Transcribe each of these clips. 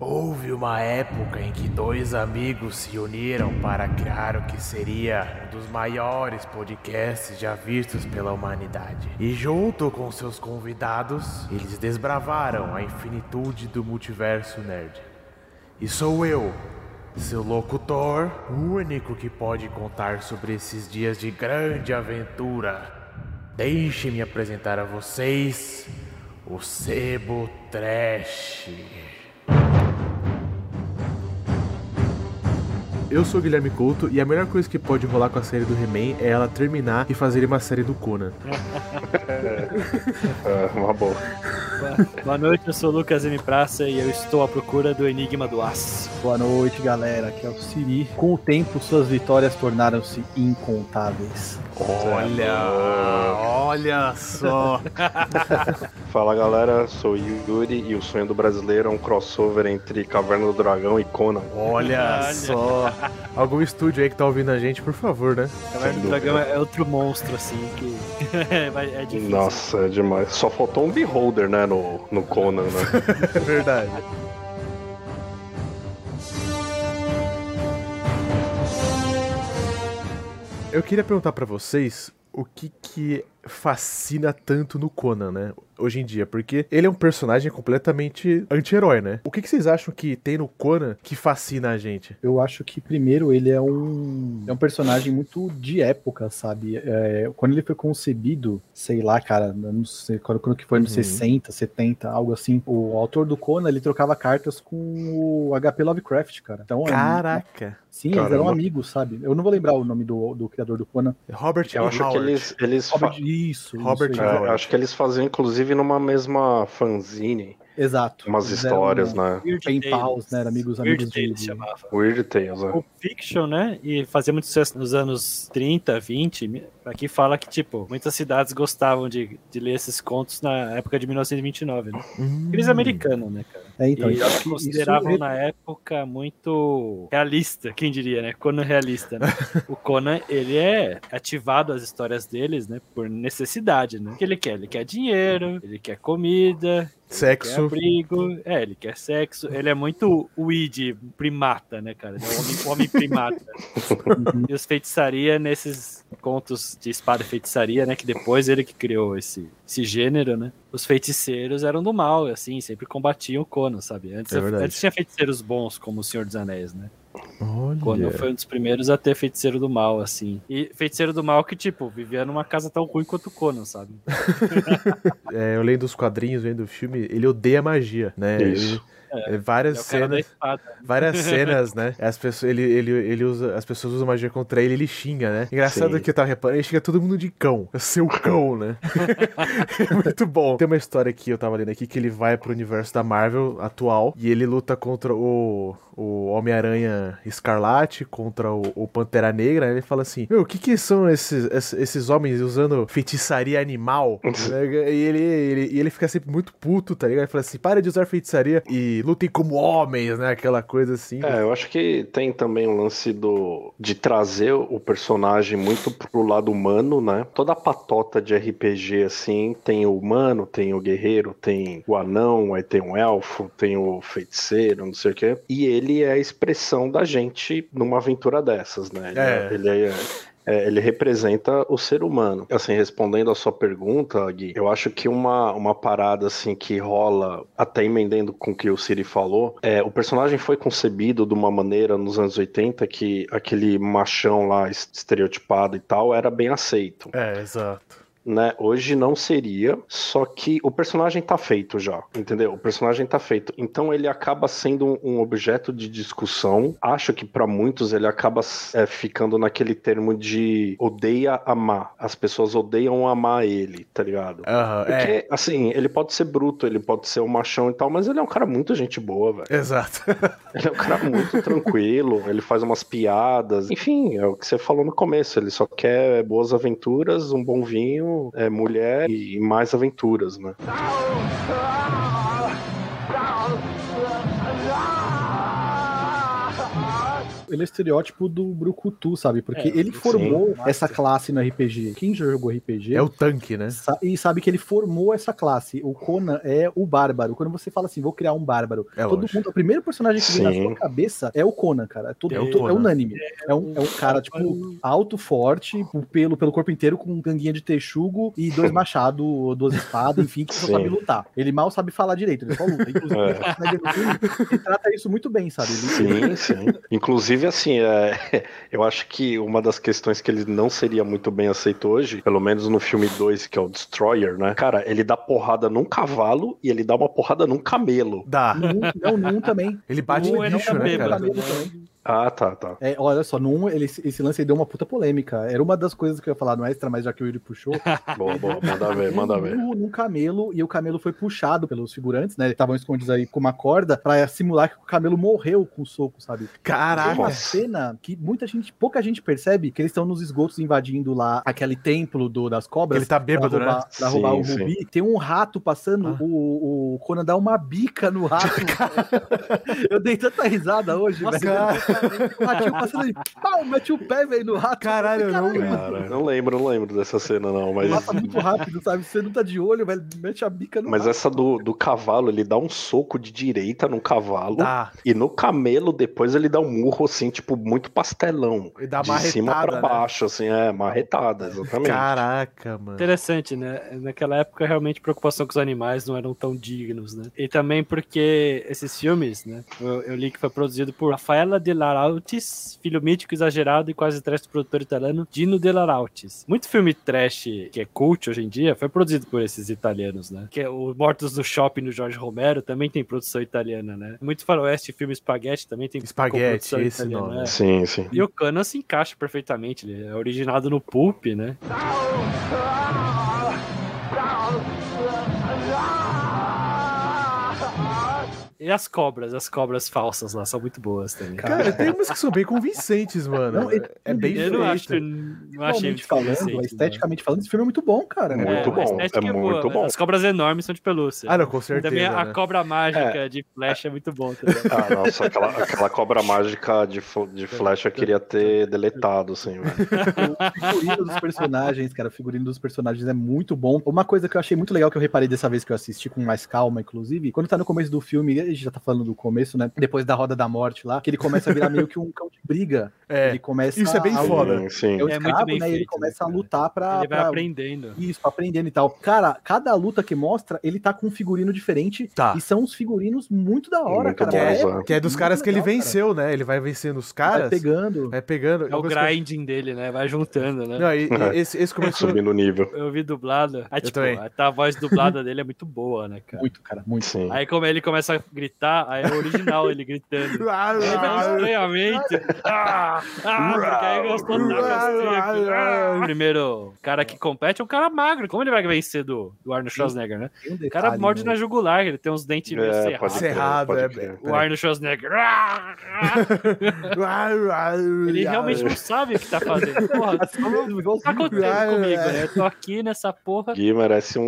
Houve uma época em que dois amigos se uniram para criar o que seria um dos maiores podcasts já vistos pela humanidade. E junto com seus convidados, eles desbravaram a infinitude do multiverso nerd. E sou eu, seu locutor, o único que pode contar sobre esses dias de grande aventura. Deixe-me apresentar a vocês o Sebo Trash. Eu sou o Guilherme Couto e a melhor coisa que pode rolar com a série do He-Man é ela terminar e fazer uma série do Conan. É, uma boa. Boa noite, eu sou o Lucas M. Praça e eu estou à procura do Enigma do Aço. Boa noite, galera. Aqui é o Siri. Com o tempo, suas vitórias tornaram-se incontáveis. Olha, olha só. Fala galera, sou o Yuri e o sonho do brasileiro é um crossover entre Caverna do Dragão e Conan. Olha só. Algum estúdio aí que tá ouvindo a gente, por favor, né? Caverna do. Dragão é outro monstro, assim, que é difícil. Nossa, é demais. Só faltou um Beholder, né, no, no Conan, né? É verdade. Eu queria perguntar pra vocês o que que fascina tanto no Conan, né? Hoje em dia, porque ele é um personagem completamente anti-herói, né? O que, que vocês acham que tem no Conan que fascina a gente? Eu acho que, primeiro, ele é um, é um personagem muito de época, sabe? É, quando ele foi concebido, sei lá, cara, não sei quando, quando que foi, nos Uhum. 60, 70, algo assim. O autor do Conan, ele trocava cartas com o HP Lovecraft, cara. Então, é- Caraca! sim, eles eram Caramba. amigos, sabe? Eu não vou lembrar o nome do, do criador do Conan. Robert Eu acho que Howard. eles, eles fa- Robert, isso, Robert isso é, acho que eles faziam inclusive numa mesma fanzine, Exato. umas Eles histórias, eram né? Weird Pen Tales. pals, né? Eram amigos, Weird amigos de, Tales de- chamava. Weird Tales, né? O Fiction, né? E fazia muito sucesso nos anos 30, 20. Aqui fala que, tipo, muitas cidades gostavam de, de ler esses contos na época de 1929, né? Hum. Crise americana, né, cara? É, então, e eu acho que consideravam isso- na época muito realista, quem diria, né? Conan realista, né? o Conan, ele é ativado as histórias deles, né? Por necessidade, né? O que ele quer? Ele quer dinheiro, ele quer comida, Sexo. abrigo, é, ele quer sexo. Ele é muito weed, primata, né, cara? Ele é um homem, homem primata. e os feitiçaria nesses contos de espada e feitiçaria, né? Que depois ele que criou esse, esse gênero, né? Os feiticeiros eram do mal, assim, sempre combatiam o Conan, sabe? Antes, É antes tinha feiticeiros bons, como o Senhor dos Anéis, né? Olha. Conan foi um dos primeiros a ter feiticeiro do mal, assim. E feiticeiro do mal que, tipo, vivia numa casa tão ruim quanto o Conan, sabe? É, eu lendo os quadrinhos, vendo o filme, ele odeia magia, né? Isso. Ele- é, É várias da cenas, várias cenas, né? As pessoas, ele, ele, ele usa, as pessoas usam magia contra ele, ele xinga, né? Engraçado Sim. que eu tava reparando, ele xinga todo mundo de cão, seu cão, né? é muito bom. Tem uma história que eu tava lendo aqui que ele vai pro universo da Marvel atual e ele luta contra o, o Homem-Aranha Escarlate, contra o, o Pantera Negra. né? Ele fala assim: Meu, o que que são esses, esses, homens usando feitiçaria animal? E ele, ele, ele fica sempre muito puto, tá ligado? Ele fala assim: para de usar feitiçaria e lutem como homens, né? Aquela coisa assim. É, eu acho que tem também o lance do de trazer o personagem muito pro lado humano, né? Toda a patota de RPG assim, tem o humano, tem o guerreiro, tem o anão, aí tem o elfo, tem o feiticeiro, não sei o quê. E ele é a expressão da gente numa aventura dessas, né? Ele É. ele é- é, ele representa o ser humano. Assim, respondendo a sua pergunta, Gui, eu acho que uma, uma parada assim que rola, até emendendo com o que o Siri falou, é o personagem foi concebido de uma maneira nos anos 80 que aquele machão lá es- estereotipado e tal era bem aceito. É, exato. Né? Hoje não seria, só que o personagem tá feito já, entendeu? O personagem tá feito. Então ele acaba sendo um, objeto de discussão. Acho que pra muitos ele acaba é, ficando naquele termo de odeia amar. As pessoas odeiam amar ele, tá ligado? Aham, Porque, é. assim, ele pode ser bruto, ele pode ser um machão e tal, mas ele é um cara muito gente boa, velho. Exato. Ele é um cara muito tranquilo, ele faz umas piadas. Enfim, é o que você falou no começo. Ele só quer boas aventuras, um bom vinho, mulher e mais aventuras, né? Ele é o estereótipo do Brucutu, sabe? Porque É, ele formou sim. essa classe no RPG. Quem já jogou RPG É o tanque, né? sa- e sabe que ele formou essa classe. O Conan é o bárbaro. Quando você fala assim, vou criar um bárbaro, É todo lógico. mundo, o primeiro personagem que vem na sua cabeça é o Conan, cara. É, todo, É o to- é Conan. unânime. É um, é um cara, tipo, alto, forte, com pelo pelo corpo inteiro, com ganguinha de texugo e dois machados, duas espadas, enfim, que só Sim. sabe lutar. Ele mal sabe falar direito, ele só luta. Inclusive, É. ele trata isso muito bem, sabe? Ele, Sim, sim. Inclusive, assim, é, eu acho que uma das questões que ele não seria muito bem aceito hoje, pelo menos no filme 2, que é o Destroyer, né? Cara, ele dá porrada num cavalo e ele dá uma porrada num camelo. Dá. no um, não, no um também. Ele bate Um é no bicho, né, cabelo, cara? né? também. Ah, tá, tá. É, olha só, no um, ele, esse lance aí deu uma puta polêmica. Era uma das coisas que eu ia falar no extra, mas já que o Yuri puxou. Boa, boa, manda ver, manda ver. Um num camelo e o camelo foi puxado pelos figurantes, né? Estavam escondidos aí com uma corda pra simular que o camelo morreu com o soco, sabe? Tem Caraca. uma cena que muita gente, pouca gente percebe que eles estão nos esgotos invadindo lá aquele templo do, das cobras. Ele tá bêbado, pra roubar, né? Pra roubar Sim, o sim. rubi. Tem um rato passando, Ah. o, o Conan dá uma bica no rato. eu dei tanta risada hoje, Nossa, velho. O ratinho passando e pau, mete o pé, velho, no rato. Caralho, eu não. Cara, não lembro, não lembro dessa cena, não, mas. Passa muito rápido, sabe? Você não tá de olho, velho, mete a bica no Mas rato. essa do, do cavalo, ele dá um soco de direita no cavalo. Dá. E no camelo, depois ele dá um murro, assim, tipo, muito pastelão. Ele dá de cima pra né? baixo, assim, é, marretada, exatamente. Caraca, mano. Interessante, né? Naquela época, realmente, a preocupação com os animais não eram tão dignos, né? E também porque esses filmes, né? Eu, eu li que foi produzido por Rafaela de Larautis, filho mítico, exagerado e quase trash do produtor italiano Dino de Larautis. Muito filme trash que é cult hoje em dia foi produzido por esses italianos, né? Que é o Mortos no Shopping do Jorge Romero também tem produção italiana, né? Muito faroeste, filme Spaghetti também tem coprodução esse italiana, nome. é. Sim, sim. E o Conan se encaixa perfeitamente, ele é originado no Pulp, né? E as cobras, as cobras falsas lá, são muito boas também. Cara, tem umas que são bem convincentes, mano. Não, ele- é bem eu não acho, feito. não achei Visualmente falando, esteticamente falando, esse filme é muito bom, cara. Muito né? bom, a estética é muito boa, bom. As cobras enormes são de pelúcia. Ah, não, com E certeza. também a né? cobra mágica de flecha é muito bom também. Ah, nossa, aquela, aquela cobra mágica de, de flecha eu queria ter deletado, assim, velho. O figurino dos personagens, cara, o figurino dos personagens é muito bom. Uma coisa que eu achei muito legal que eu reparei dessa vez que eu assisti com mais calma, inclusive, quando tá no começo do filme, gente já tá falando do começo, né? Depois da roda da morte lá, que ele começa a virar meio que um cão de briga. É, Ele começa isso é bem a- foda. Sim, sim. É o É muito escravo, bem né? e ele feito, começa né, a lutar pra. Ele vai pra- aprendendo. Isso, aprendendo e tal. Cara, cada luta que mostra, ele tá com um figurino diferente. Tá. E são uns figurinos muito da hora, Muito cara. que, bom, é, que é dos caras que ele legal, cara. venceu, né? Ele vai vencendo os Vai caras. pegando. Vai pegando. É o coisa que grinding dele, né? Vai juntando, né? Não, e, e esse, esse começou. Subindo o nível. Eu vi dublado. Aí, tipo, a, a voz dublada dele é muito boa, né, cara? Muito, cara, muito. Sim. Aí como ele começa a gritar, aí é o original ele gritando. Aí vai estranhamente. Ah, ah, porque aí gostou da castigo. Primeiro cara que compete é um cara magro. Como ele vai vencer do, do Arnold Schwarzenegger, né? Um O cara detalhe, morde né? na jugular, ele tem uns dentes meio É, cerrados. Cerrado, é-. O Arnold Schwarzenegger. ah, ah. Ele realmente não sabe o que tá fazendo. Porra, o que tá acontecendo comigo, né? Eu tô aqui nessa porra. Gui merece um,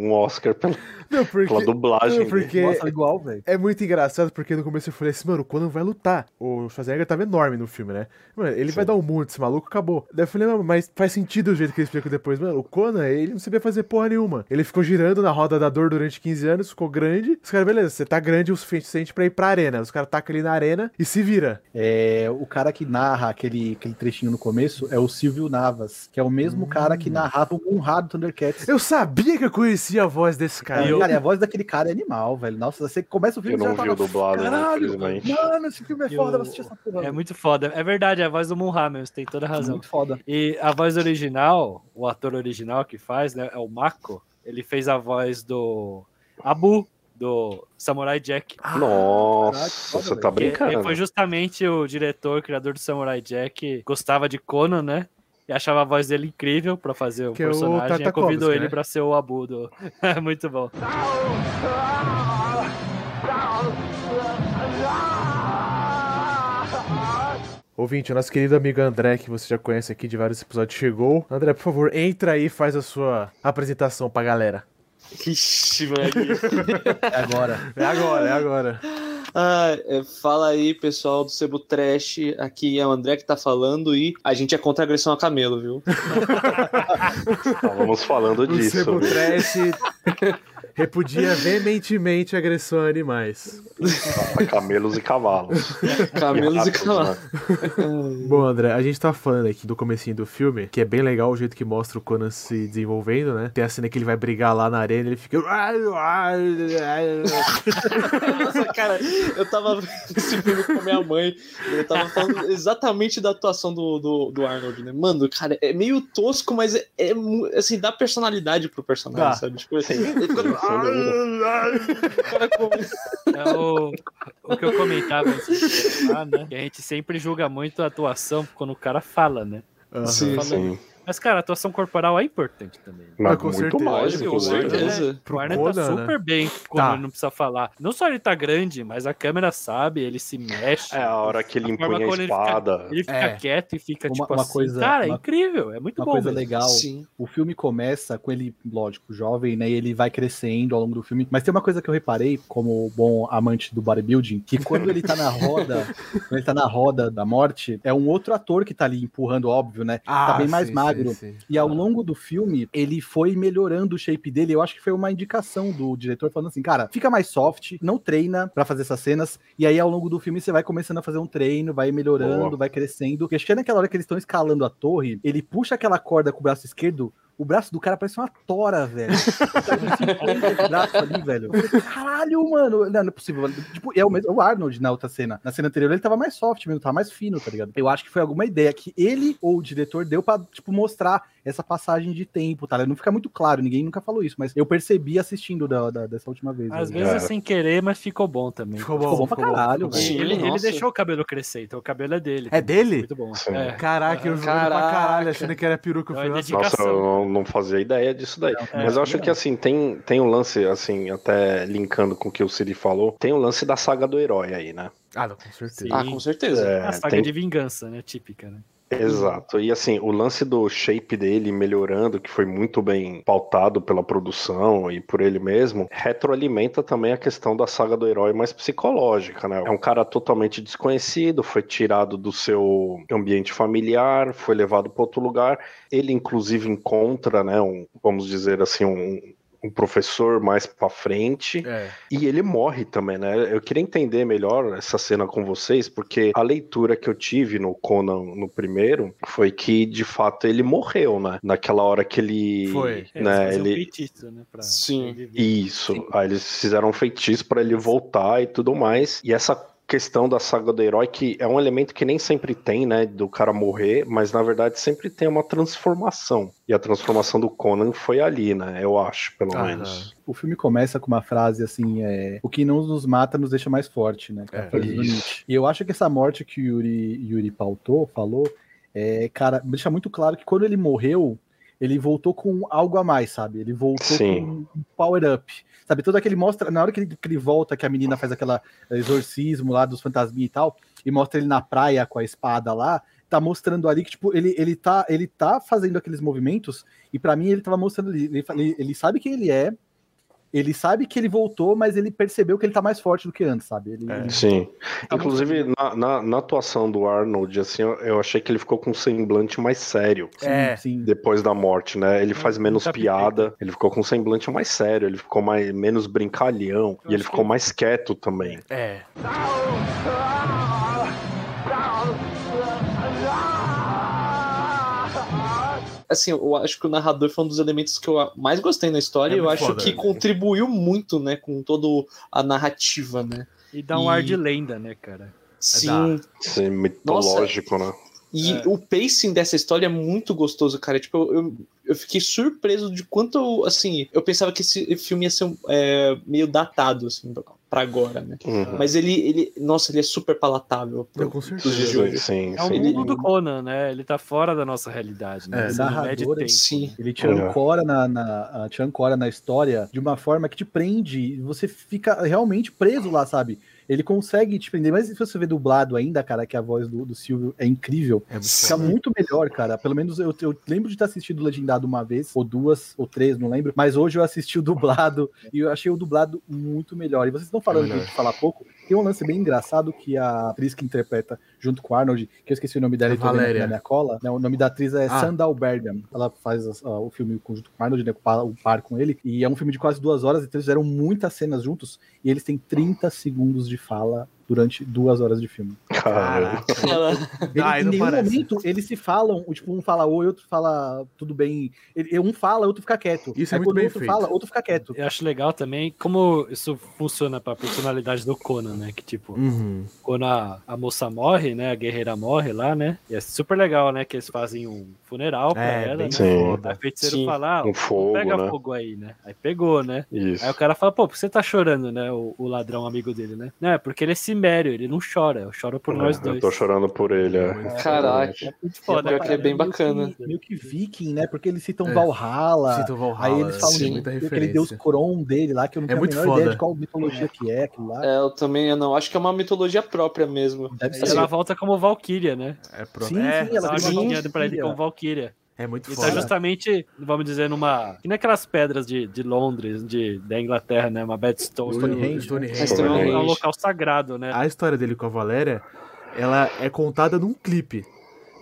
um Oscar pela, Não, porque, pela dublagem. não, porque Nossa, igual, velho. É muito engraçado, porque no começo eu falei assim, mano, o Conan vai lutar. O Schwarzenegger tava enorme no filme, né? Mano, ele vai dar um mundo, esse maluco acabou. Daí eu falei, mano, mas faz sentido o jeito que ele explica depois. Mano, o Conan, ele não sabia fazer porra nenhuma. Ele ficou girando na roda da dor durante 15 anos, ficou grande. Os caras, beleza, você tá grande o suficiente pra ir pra arena. Os caras tacam ele na arena e se vira. É, o cara que narra aquele, aquele trechinho no começo é o Silvio Navas, que é o mesmo cara que narrava o Conrado Thundercats. Eu sabia que eu conhecia a voz desse cara. Cara, cara, a voz daquele cara é animal, velho. Nossa, você começa o filme Eu e não já vi o dublado, né, Caralho, infelizmente. mano, esse filme é E foda, o- eu assisti essa porra. É muito foda. É verdade, é a voz do Moon Hamels, tem toda a razão. muito foda. E a voz original, o ator original que faz, né, é o Mako. Ele fez a voz do Abu, do Samurai Jack. Nossa, Caraca, foda, você tá brincando. Ele foi justamente o diretor, criador do Samurai Jack, gostava de Conan, né? E achava a voz dele incrível pra fazer o Que é o personagem. e Tartakovsky, convidou ele né? pra ser o Abu do. É muito bom. Ouvinte, o nosso querido amigo André, que você já conhece aqui de vários episódios, chegou. André, por favor, entra aí e faz a sua apresentação pra galera. Ixi, Maria. É agora. É agora, é agora. Ah, é, fala aí, pessoal do Sebo Trash. Aqui é o André que tá falando e a gente é contra a agressão a camelo, viu? Estávamos falando O disso. Sebo? Trash repudia veementemente a agressão a animais. A camelos e cavalos. Camelos e Ratos, cavalos. né? Bom, André, a gente tá falando aqui do comecinho do filme, que é bem legal o jeito que mostra o Conan se desenvolvendo, né? Tem a cena que ele vai brigar lá na arena e ele fica... Nossa, cara, eu tava vendo esse filme com a minha mãe. e Eu tava falando exatamente da atuação do, do, do Arnold, né? Mano, cara, é meio tosco, mas é, é assim, dá personalidade pro personagem, Dá. sabe? Tipo, ele fica. Sem dúvida. o cara come- É o, o que eu comentava antes de gravar, né? Que a gente sempre julga muito a atuação quando o cara fala, né? Aham. Sim, Sim. Mas, cara, a atuação corporal é importante também. Mas com muito certeza. mais, Com inclusive. certeza. Pro o Arnold Conan, tá né? super bem quando Tá. ele não precisa falar. Não só ele tá grande, mas a câmera sabe, ele se mexe. É a hora que ele empunha a quando ele fica- espada. Ele fica É. quieto e fica Uma- tipo uma assim. coisa- cara, é uma- incrível, é muito Uma bom. coisa velho. legal. Sim. O filme começa com ele, lógico, jovem, né? E ele vai crescendo ao longo do filme. Mas tem uma coisa que eu reparei, como bom amante do bodybuilding, que quando ele tá na roda, quando ele tá na roda da morte, é um outro ator que tá ali empurrando, óbvio, né? tá bem mais sim, magro. Sim, sim. E ao longo do filme, ele foi melhorando o shape dele. Eu acho que foi uma indicação do diretor falando assim, cara, fica mais soft, não treina pra fazer essas cenas. E aí, ao longo do filme, você vai começando a fazer um treino, vai melhorando, Boa. vai crescendo. E acho que é naquela hora que eles estão escalando a torre, ele puxa aquela corda com o braço esquerdo. O braço do cara parece uma tora, velho. Braço ali, velho. Caralho, mano. Não, não é possível. Tipo, é o, mesmo, o Arnold na outra cena. Na cena anterior ele tava mais soft mesmo, tava mais fino, tá ligado? Eu acho que foi alguma ideia que ele ou o diretor deu pra, tipo, mostrar essa passagem de tempo, tá? Não fica muito claro, ninguém nunca falou isso, mas eu percebi assistindo da, da- dessa última vez. Às velho. vezes É. é sem querer, mas ficou bom também. Ficou bom, Ficou bom pra caralho, ficou bom. Sim, Ele, ele deixou o cabelo crescer, então o cabelo é dele. É dele? Muito bom. É. Caraca, eu jogando pra caralho, achando que era peruca. Eu É nossa, eu não, não fazia ideia disso daí. É, Mas eu acho não. que assim, tem, tem um lance, assim, até linkando com o que o Siri falou, tem o lance da saga do herói aí, né? Ah, não, com certeza. Sim. Ah, com certeza. É, a saga tem- de vingança, né? Típica, né? Exato. E assim, o lance do shape dele melhorando, que foi muito bem pautado pela produção e por ele mesmo, retroalimenta também a questão da saga do herói mais psicológica, né? É um cara totalmente desconhecido, foi tirado do seu ambiente familiar, foi levado para outro lugar. Ele, inclusive, encontra, né, um, vamos dizer assim, um, um professor mais para frente. É. E ele morre também, né? Eu queria entender melhor essa cena com vocês, porque a leitura que eu tive no Conan no primeiro foi que, de fato, ele morreu, né? Naquela hora que ele. Foi. É, Né, ele... feitiço, né? Pra Sim. reviver. Isso. Aí eles fizeram um feitiço pra ele voltar e tudo mais. E essa questão da saga do herói, que é um elemento que nem sempre tem, né? Do cara morrer, mas na verdade sempre tem uma transformação. E a transformação do Conan foi ali, né? Eu acho, pelo Aham. menos. O filme começa com uma frase assim: é, o que não nos mata nos deixa mais forte, né? É É, frase do isso. Nietzsche. E eu acho que essa morte que o Yuri, Yuri pautou, falou, é, cara, deixa muito claro que quando ele morreu, ele voltou com algo a mais, sabe? Ele voltou Sim. com um power-up. Sabe, todo aquele mostra, na hora que ele, que ele volta, que a menina faz aquela exorcismo lá dos fantasminha e tal, e mostra ele na praia com a espada lá, tá mostrando ali que, tipo, ele, ele, tá, ele tá fazendo aqueles movimentos, e pra mim ele tava mostrando ele, ele, ele sabe quem ele é, ele sabe que ele voltou, mas ele percebeu que ele tá mais forte do que antes, sabe? Ele, É. ele- Sim. Tá Inclusive, na, na, na atuação do Arnold, assim, eu, eu achei que ele ficou com um semblante mais sério. É. sim. Depois da morte, né? Ele faz menos tá piada, ele ficou com um semblante mais sério, ele ficou mais, menos brincalhão, Eu e ele ficou que- mais quieto também. É. Assim, eu acho que o narrador foi um dos elementos que eu mais gostei na história. É e eu acho foda, que né? contribuiu muito, né, com toda a narrativa, né? E dá um E- ar de lenda, né, cara? Sim. Esse mitológico, né? E É. o pacing dessa história é muito gostoso, cara. Tipo, eu, eu, eu fiquei surpreso de quanto, assim, eu pensava que esse filme ia ser é, meio datado, assim, pra agora, né? Uhum. Mas ele, ele, nossa, ele é super palatável. pro- Eu, com certeza. Sim, É o. Ele- mundo do Conan, né? Ele tá fora da nossa realidade, né? É. Mede Narrador, tempo, sim. né? Ele te ancora na, na, te ancora na história de uma forma que te prende, e você fica realmente preso lá, sabe? Ele consegue te prender. Mas se você ver dublado ainda, cara, que a voz do, do Silvio é incrível. É muito Fica foda. muito melhor, cara. Pelo menos eu, eu lembro de ter assistido legendado uma vez, ou duas, ou três, não lembro. Mas hoje eu assisti o dublado e eu achei o dublado muito melhor. E vocês estão falando É de falar pouco. Tem um lance bem engraçado que a atriz que interpreta junto com o Arnold, que eu esqueci o nome dela Valéria. na minha cola. né, o nome da atriz é Ah. Sandal Bergman. Ela faz ah, o filme junto com o Arnold, né, o par- o par com ele. E é um filme de quase duas horas, então eles fizeram muitas cenas juntos. E eles têm 30 segundos de fala durante duas horas de filme. Cara, Ele, Ah, em nenhum parece. momento eles se falam, o tipo, um fala oi, outro fala tudo bem. Ele, um fala, outro fica quieto. Isso é Aí muito quando bem o outro feito. fala, outro fica quieto. Eu acho legal também como isso funciona pra personalidade do Conan, né? Que tipo, Uhum. quando a, a moça morre, né? A guerreira morre lá, né? E é super legal, né? Que eles fazem um funeral pra É, ela, né? Sim. Aí o feiticeiro Sim, fala, ah, com fogo, pega né? fogo aí, né? Aí pegou, né? Isso. Aí o cara fala, pô, por que você tá chorando, né? O, o ladrão amigo dele, né? Não, é porque ele é cimério, ele não chora, eu choro por nós É, dois. Eu tô chorando por ele, é. Caraca. É muito Foda, que é bem meio bacana. Que, meio que viking, né? Porque eles citam É. Valhalla. Sinto Valhalla, Aí eles falam sim, de aquele deus Kron dele lá, que eu não É tenho a muito menor foda. ideia de qual mitologia que é aquilo lá. É, eu também eu não. Acho que é uma mitologia própria mesmo. Deve Aí ser. ela volta como Valkyria, né? É, pro... Sim, é, sim, ela Ela joguinha pra ele como Valkyria. É muito E tá foda. justamente, vamos dizer, numa. Que naquelas pedras de, de Londres, de, da Inglaterra, né? Uma Bedstone. Stonehenge. Stonehenge. Mas É um, Stonehenge. é um local sagrado, né? A história dele com a Valéria, ela é contada num clipe.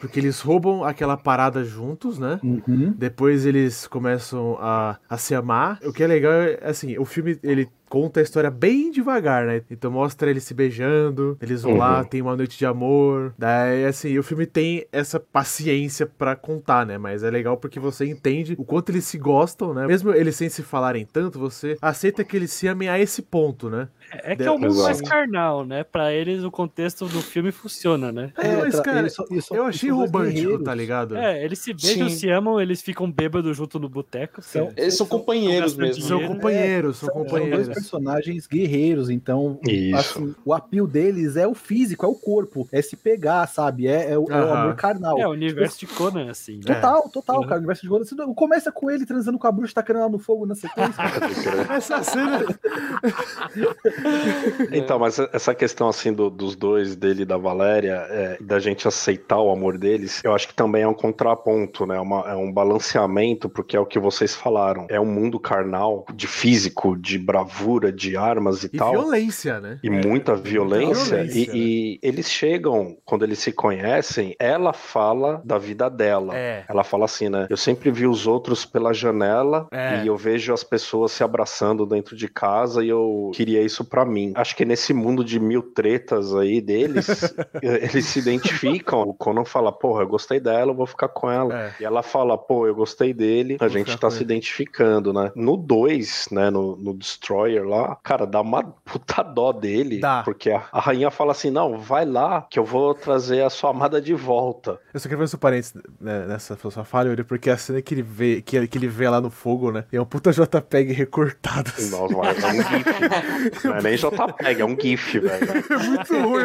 Porque eles roubam aquela parada juntos, né? Uhum. Depois eles começam a, a se amar. O que é legal é, assim, o filme, ele conta a história bem devagar, né? Então mostra eles se beijando, eles vão Uhum. lá, tem uma noite de amor. Daí, assim, o filme tem essa paciência pra contar, né? Mas é legal porque você entende o quanto eles se gostam, né? Mesmo eles sem se falarem tanto, você aceita que eles se amem a esse ponto, né? É que é o mundo mais carnal, né? Pra eles, o contexto do filme funciona, né? É, mas, outra, cara, eles só- Eu achei são romântico, tá ligado? É, eles se beijam, Sim. se amam, eles ficam bêbados junto no boteco. São- porque- Eles são companheiros gastando mesmo. São companheiros, são São, são dois companheiros. personagens guerreiros, então Isso. assim, o apio deles é o físico, é o corpo, é se pegar, sabe? É, é o, é o amor carnal. É, o universo de Conan, assim, né? Total, total, Uhum. cara. O universo de Golden State começa com ele transando com a bruxa, tacando ela no fogo na sequência. Essa cena. Então, mas essa questão assim do- dos dois, dele e da Valéria, é, da gente aceitar o amor deles, eu acho que também é um contraponto, né? Uma- é um balanceamento, porque é o que vocês falaram. É um mundo carnal, de físico, de bravura, de armas e, E tal. violência, né? E muita violência. violência, e, e eles chegam, quando eles se conhecem, ela fala da vida dela. É. Ela fala assim, né? Eu sempre vi os outros pela janela É. e eu vejo as pessoas se abraçando dentro de casa e eu queria isso pra mim. Acho que nesse mundo de mil tretas aí deles, eles se identificam. O Conan fala, porra, eu gostei dela, eu vou ficar com ela. É. E ela fala, pô, eu gostei dele, a Vou gente tá se ele. identificando, né? No 2, né, no, no Destroyer lá, cara, dá uma puta dó dele. Dá. Porque a, a rainha fala assim, não, vai lá que eu vou trazer a sua amada de volta. Eu só queria fazer um parênteses né, nessa sua falha, porque a cena que ele vê, que, ele- que ele vê lá no fogo, né? É um puta JPEG recortado. assim. Nossa, mas é um gif. Não é nem JPEG, é um gif, velho. É muito ruim.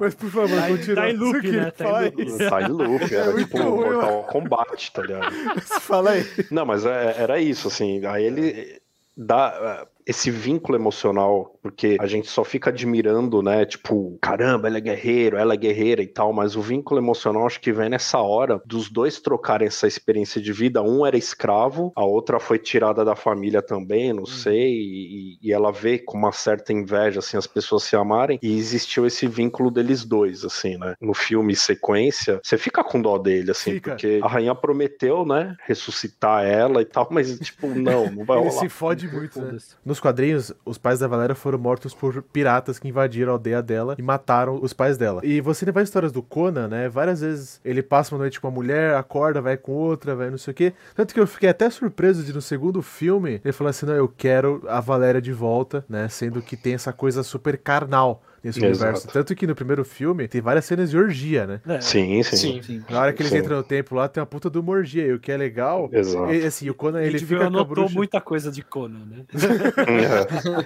Mas por favor, Tá continua. tá em loop, né? ele Tá em loop. Tá em loop, era É tipo ruim, Mortal Kombat, tá ligado? Fala aí. Não, mas é- era isso, assim. Aí ele dá é, esse vínculo emocional, porque a gente só fica admirando, né? Tipo, caramba, ele é guerreiro, ela é guerreira e tal, mas o vínculo emocional acho que vem nessa hora dos dois trocarem essa experiência de vida. Um era escravo, a outra foi tirada da família também, não sei, e, e ela vê com uma certa inveja, assim, as pessoas se amarem, e existiu esse vínculo deles dois, assim, né? No filme sequência, você fica com dó dele, assim, Fica. porque a rainha prometeu, né, ressuscitar ela e tal, mas, tipo, não, não vai Ele rolar. se fode muito, né? Nos quadrinhos, os pais da Valéria foram mortos por piratas que invadiram a aldeia dela e mataram os pais dela. E você vai histórias do Conan, né? Várias vezes ele passa uma noite com uma mulher, acorda, vai com outra, vai não sei o quê. Tanto que eu fiquei até surpreso de no segundo filme ele falar assim: não, eu quero a Valéria de volta, né? Sendo que tem essa coisa super carnal nesse Exato. universo. Tanto que no primeiro filme tem várias cenas de orgia, né? É, Sim, sim. Sim. Sim. Na hora que eles Sim. entram no templo lá, tem uma puta de uma orgia. E o que é legal. Exato. É, assim, o Conan a ele gente fica viu, com a anotou bruxa. muita coisa de Conan, né?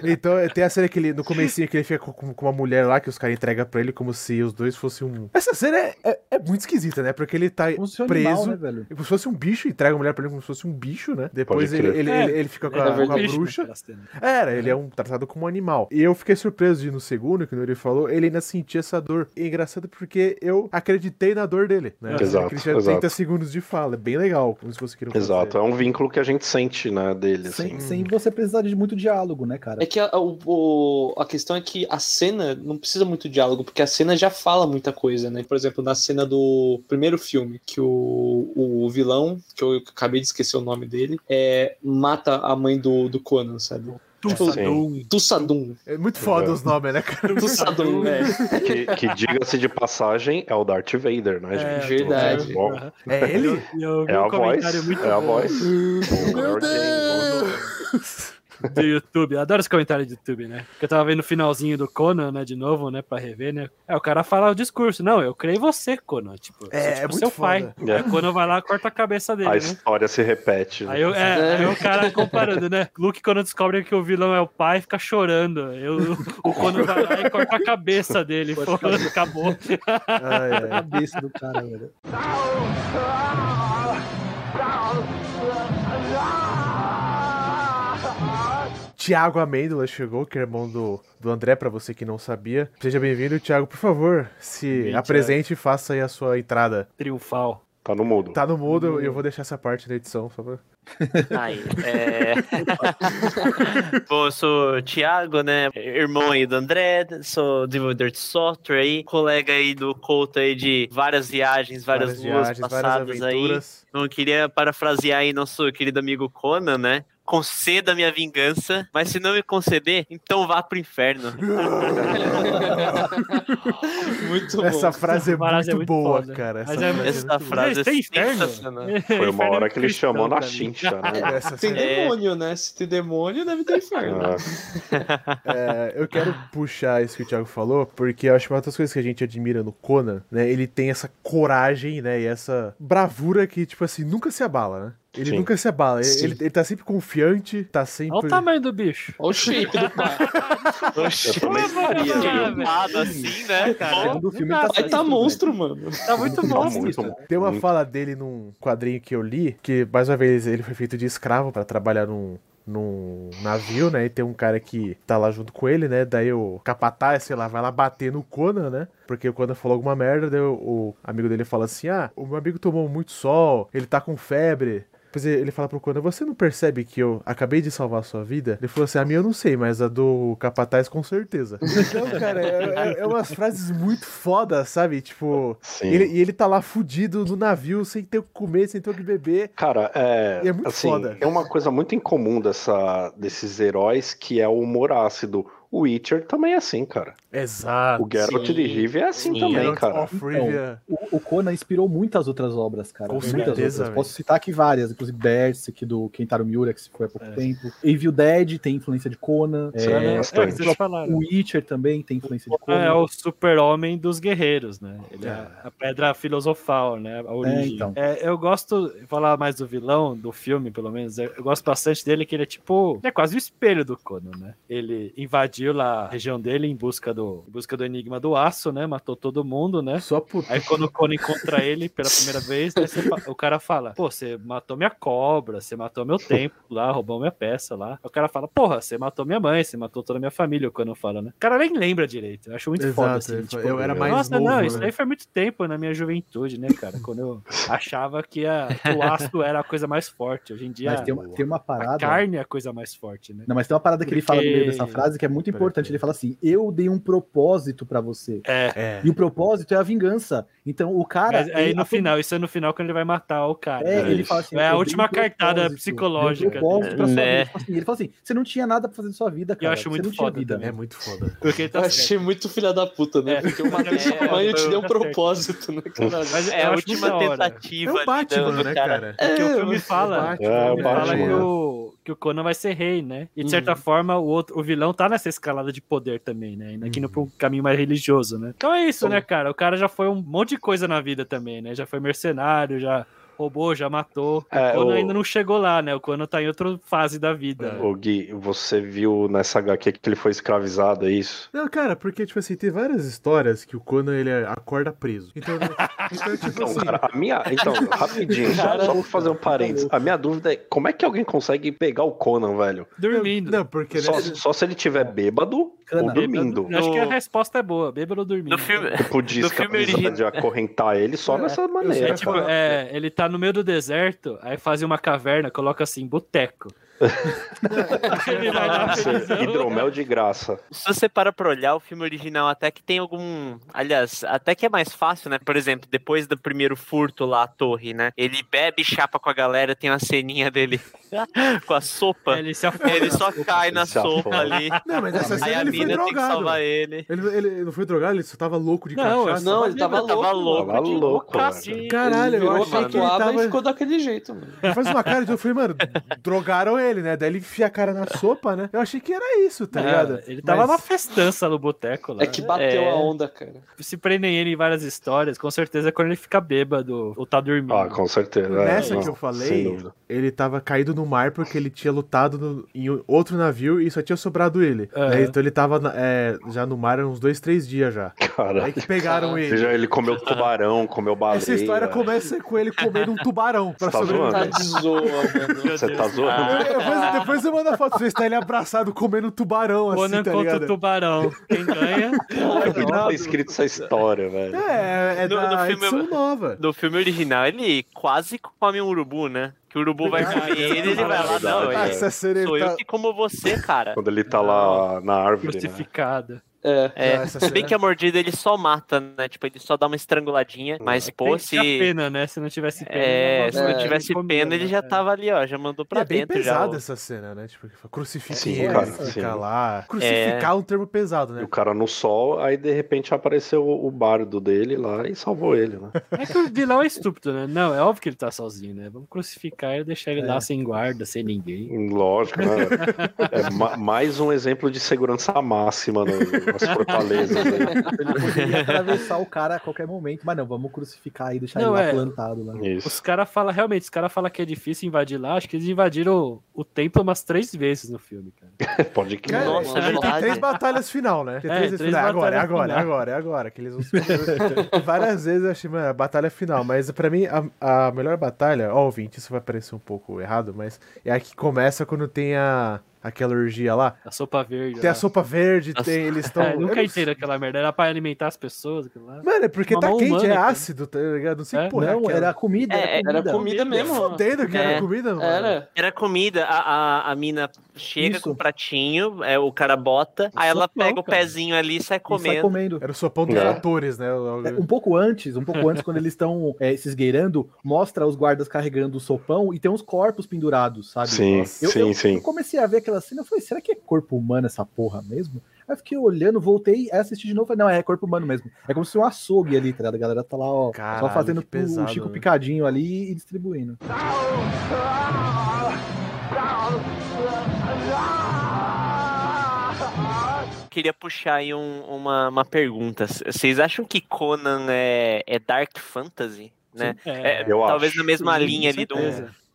É. Então tem a cena que ele, no comecinho que ele fica com, com uma mulher lá que os caras entregam pra ele como se os dois fossem um. Essa cena é, é, é muito esquisita, né? Porque ele tá Como se fosse um preso. animal, né, velho? Como se fosse um bicho, entrega a mulher pra ele como se fosse um bicho, né? Depois ele, ele, É, ele, ele fica com É a, com a bruxa. Era, ele é um tratado como um animal. E eu fiquei surpreso de ir no segundo, que no ele falou, ele ainda sentia essa dor. E é engraçado porque eu acreditei na dor dele, né? Exato, Ele tinha exato. 30 segundos de fala, é bem legal, como se querer Exato, é um vínculo que a gente sente, né, dele, assim. Sem, sem você precisar de muito diálogo, né, cara? É que a, o- o- a questão é que a cena não precisa muito diálogo, porque a cena já fala muita coisa, né? Por exemplo, na cena do primeiro filme, que o, o vilão, que eu acabei de esquecer o nome dele, é, mata a mãe do, do Conan, sabe? Sim. Tussadum. É muito foda os nomes, né, cara? Tussadum, é. Que, que diga-se de passagem, é o Darth Vader, né, É, gente? verdade. Bom, É ele? E eu é a voz, comentário muito é a voz. O Lord do YouTube. Adoro esse comentário do YouTube, né? Porque eu tava vendo o finalzinho do Conan, né? De novo, né? Pra rever, né? Aí o cara fala o discurso. Não, eu creio em você, Conan. Tipo, É, sou, é tipo muito seu pai. foda. É. Aí o Conan vai lá e corta a cabeça dele, A né? história se repete. né? Aí, eu, é, aí o cara comparando, né? Luke, quando descobre que o vilão é o pai, fica chorando. Eu, o Conan vai lá e corta a cabeça dele. Pô, a acabou. Ai, A ai. cabeça do cara, velho. Tiago Amêndola chegou, que é irmão do, do André, pra você que não sabia. Seja bem-vindo, Tiago. Por favor, se Bem, apresente e faça aí a sua entrada. Triunfal. Tá no mudo. Tá no mudo e eu vou deixar essa parte da edição, só pra... Aí, é... Bom, eu sou o Thiago, né? Irmão aí do André, sou desenvolvedor de software aí, colega aí do Couto aí de várias viagens, várias, luas passadas aí. Não queria parafrasear aí nosso querido amigo Conan, né? Conceda minha vingança, mas se não me conceder, então vá pro inferno. Muito Essa bom. frase é Essa frase é muito muito boa, foda. cara. Essa Mas é- frase Essa muito boa. frase é inferno? sensacional. Foi uma hora que ele Cristão chamou na chincha, né? Essa Tem É. demônio, né? Se tem demônio, deve ter inferno. Ah, É, eu quero puxar isso que o Thiago falou, porque eu acho que uma das coisas que a gente admira no Conan, né? Ele tem essa coragem, né? E essa bravura que, tipo assim, nunca se abala, né? Ele Sim. nunca se abala. Ele, ele, ele tá sempre confiante, tá sempre. Olha o tamanho do bicho. Olha o shape do Eu também faria, viu? filmado assim, né? O segundo filme tá dá, Aí tá certo, monstro, mano. Tá muito Tá bom. Tem uma Muito. fala dele num quadrinho que eu li, que mais uma vez ele foi feito de escravo pra trabalhar num, num navio, né? E tem um cara que tá lá junto com ele, né? Daí o capataz, sei lá, vai lá bater no Conan, né? Porque o Conan falou alguma merda, daí o, o amigo dele fala assim: Ah, o meu amigo tomou muito sol, ele tá com febre. Depois ele fala pro Conan, você não percebe que eu acabei de salvar a sua vida? Ele falou assim, a minha eu não sei, mas a do capataz com certeza. Então, cara, é, é- é umas frases muito fodas, sabe? Tipo, Sim. ele, e ele tá lá fudido no navio, sem ter o que comer, sem ter o que beber. Cara, é, E é muito assim, foda. é uma coisa muito incomum dessa, desses heróis que é o humor ácido. O Witcher também é assim, cara. Exato. O Geralt Sim. de Rivia é assim Sim. também, Geralt cara. of Rivia. O, o Conan inspirou muitas outras obras, cara. Com muitas certeza, outras. Posso citar aqui várias, inclusive Berserk, do Kentaro Miura, que se foi há pouco É. tempo. Evil Dead tem influência de Conan. Sim, É, bastante. vocês falaram. o Witcher também tem influência de É, Conan. o super-homem dos guerreiros, né? Ele é a pedra filosofal, né? A origem. então. É, eu gosto, vou falar mais do vilão, do filme, pelo menos. Eu gosto bastante dele, que ele é tipo. Ele é quase o espelho do Conan, né? Ele invadiu lá a região dele em busca do, em busca do enigma do aço, né? Matou todo mundo, né? Só puta. Aí quando o Conan encontra ele pela primeira vez, né, o cara fala, pô, você matou minha cobra, você matou meu tempo lá, roubou minha peça lá. O cara fala, porra, você matou minha mãe, você matou toda a minha família, o Conan fala, né? O cara nem lembra direito, eu acho muito foda, Exato, assim. ele tipo, eu era mais Nossa, novo, não, né? isso aí foi muito tempo na minha juventude, né, cara? Quando eu achava que, a, que o aço era a coisa mais forte. Hoje em dia, Mas tem uma, tem uma a parada. carne é a coisa mais forte, né? Não, mas tem uma parada que ele fala no meio Porque- dessa frase que é muito Peraí, importante. Ele fala assim: Eu dei um propósito pra você. É. É. E o propósito é a vingança. Então o cara. Mas aí ele- no a- final, isso é no final quando ele vai matar o cara. É, né? ele fala assim. É a "Eu última um cartada psicológica um propósito pra sua dele. vida." Tipo assim, ele fala assim: você não tinha nada pra fazer na sua vida, cara. acho você muito foda vida. É muito foda. Porque ele tá Eu certo. achei muito filha da puta, né? É. Porque eu matei É, sua mãe eu te dei um tá propósito, né, cara? Mas É eu a acho muito última tentativa É o Batman, né, cara. cara? Porque o É, filme fala, Batman. É, o ele fala Batman. que o, que o Conan vai ser rei, né? E de certa forma, o, outro, o vilão tá nessa escalada de poder também, né? Indo aqui no pra um caminho mais religioso, né? Então é isso, né, cara? O cara já foi um monte de coisa na vida também, né? Já foi mercenário, já roubou, já matou. É, o Conan o- ainda não chegou lá, né? O Conan tá em outra fase da vida. Ô Gui, você viu nessa HQ que ele foi escravizado, é isso? Não, cara, porque, tipo assim, tem várias histórias que o Conan, ele acorda preso. Então, então tipo Não, assim... cara, a minha. Então, rapidinho, só, Cara, só pra fazer um parênteses. A minha dúvida é como é que alguém consegue pegar o Conan, velho? Dormindo. Não, porque... Só, né, só se ele tiver bêbado ou Cana. dormindo. Eu acho que a resposta é boa, bêbado ou dormindo. No filme, Tipo, de No filme escravizar, de acorrentar ele só É, dessa eu maneira. É tipo, é, ele tá no meio do deserto, aí faz uma caverna, coloca assim, boteco. Ele Nossa, hidromel de graça. se você para pra olhar o filme original, até que tem algum. Aliás, até que é mais fácil, né? Por exemplo, depois do primeiro furto lá, a torre, né? Ele bebe chapa com a galera, tem uma ceninha dele com a sopa. Ele se afoga. Ele só cai na Ele sopa afoga. ali. Não, mas essa Aí cena a ele foi mina tem que salvar ele. Ele, ele não foi drogado, ele só tava louco de Não, cachaça. Não, ele tava Tava louco. louco, Tava de louco, velho. Caralho, ele eu achei que ele tava... e ficou daquele jeito, mano. Ele faz uma cara de eu falei, mano, drogaram ele, né? Daí ele enfia a cara na sopa, né? Eu achei que era isso, tá É, ligado? ele tava Mas- na festança no boteco lá. É que bateu É. a onda, cara. Se prendem ele em várias histórias, com certeza é quando ele fica bêbado ou tá dormindo. Ah, com certeza. é, Nessa não, que eu sem falei, ele tava caído no mar porque ele tinha lutado no- em outro navio e só tinha sobrado ele. Né? Então ele tava é, já no mar uns dois, três dias já. Aí Cara, que pegaram ele. veja, ele comeu tubarão, comeu baleia. Essa história começa com ele comendo um tubarão pra Tá sobreviver. zoando? Tá de zoa, mano. Você tá zoando? Depois, depois eu mando a foto, você está ele abraçado comendo tubarão, assim, Conan tá contra o tubarão. Quem ganha? Eu podia ter escrito essa história, velho. É, é No- da no filme- edição nova. No filme original, ele quase come um urubu, né? Que o urubu vai comer ele, ele vai lá, não, ele, Essa sou tá... eu que como você, cara. Quando ele tá lá na árvore, né? É. É, se bem que a mordida ele só mata, né? Tipo, ele só dá uma estranguladinha. Mas, pô, Tem- se. pena, né? Se não tivesse pena. É, se É, não tivesse ele comia, pena, ele né? já tava ali, ó. Já mandou pra é bem dentro já. pesada ó. essa cena, né? Tipo, crucifica Sim, ele, cara, fica sim. lá. Crucificar é um termo pesado, E né? o cara no sol, aí de repente apareceu o bardo dele lá e salvou ele, né? É que o vilão é estúpido, né? Não, é óbvio que ele tá sozinho, né? Vamos crucificar e deixar ele lá sem guarda, sem ninguém. Lógico, né? É ma- mais um exemplo de segurança máxima no- nas fortalezas. né? Ele poderia atravessar o cara a qualquer momento, mas não, vamos crucificar e deixar Não, ele lá é. plantado lá. Isso. Os caras falam, realmente, os caras falam que é difícil invadir lá. Acho que eles invadiram o, o templo umas três vezes no filme, cara. Pode que Cara, Nossa, é tem três batalhas final, né? Tem É, três, três final. É agora, é batalhas agora, é final. agora, é agora. Que eles vão se... Várias vezes eu achei, mano, a batalha final. Mas pra mim, a, a melhor batalha, ó, ouvinte, isso vai parecer um pouco errado, mas é a que começa quando tem a, aquela orgia lá. A sopa verde. Tem a lá. sopa verde, Nossa. tem, eles estão. É, nunca entendo aquela merda. Era pra alimentar as pessoas. aquilo lá. Mano, é porque tá quente, humano, é cara. ácido, tá ligado? Não sei É? que porra. é não, aquela. era comida, É, era Era comida. comida mesmo. Fudendo que É. era comida, mano. Era. Era comida, a, a, a mina chega Isso. com o pratinho, é, o cara bota, aí ela Sopão, pega o cara. pezinho ali e sai E sai comendo. comendo. Era o sopão dos É. atores, né? O- Um pouco antes, um pouco antes, quando eles estão é, se esgueirando, mostra os guardas carregando o sopão e tem uns corpos pendurados, sabe? Sim, Eu, sim, eu- sim. eu comecei a ver aquela cena, eu falei, será que é corpo humano essa porra mesmo? Aí eu fiquei olhando, voltei, aí assisti de novo, falei, não, é corpo humano mesmo. É como se fosse um açougue ali, tá ligado? A galera tá lá, ó, Caralho, só fazendo pesado, o Chico né? Picadinho ali e distribuindo. Queria puxar aí um- uma, uma pergunta. Vocês acham que Conan é, é Dark Fantasy? Né? É, Eu talvez acho. na mesma Sim, linha ali do.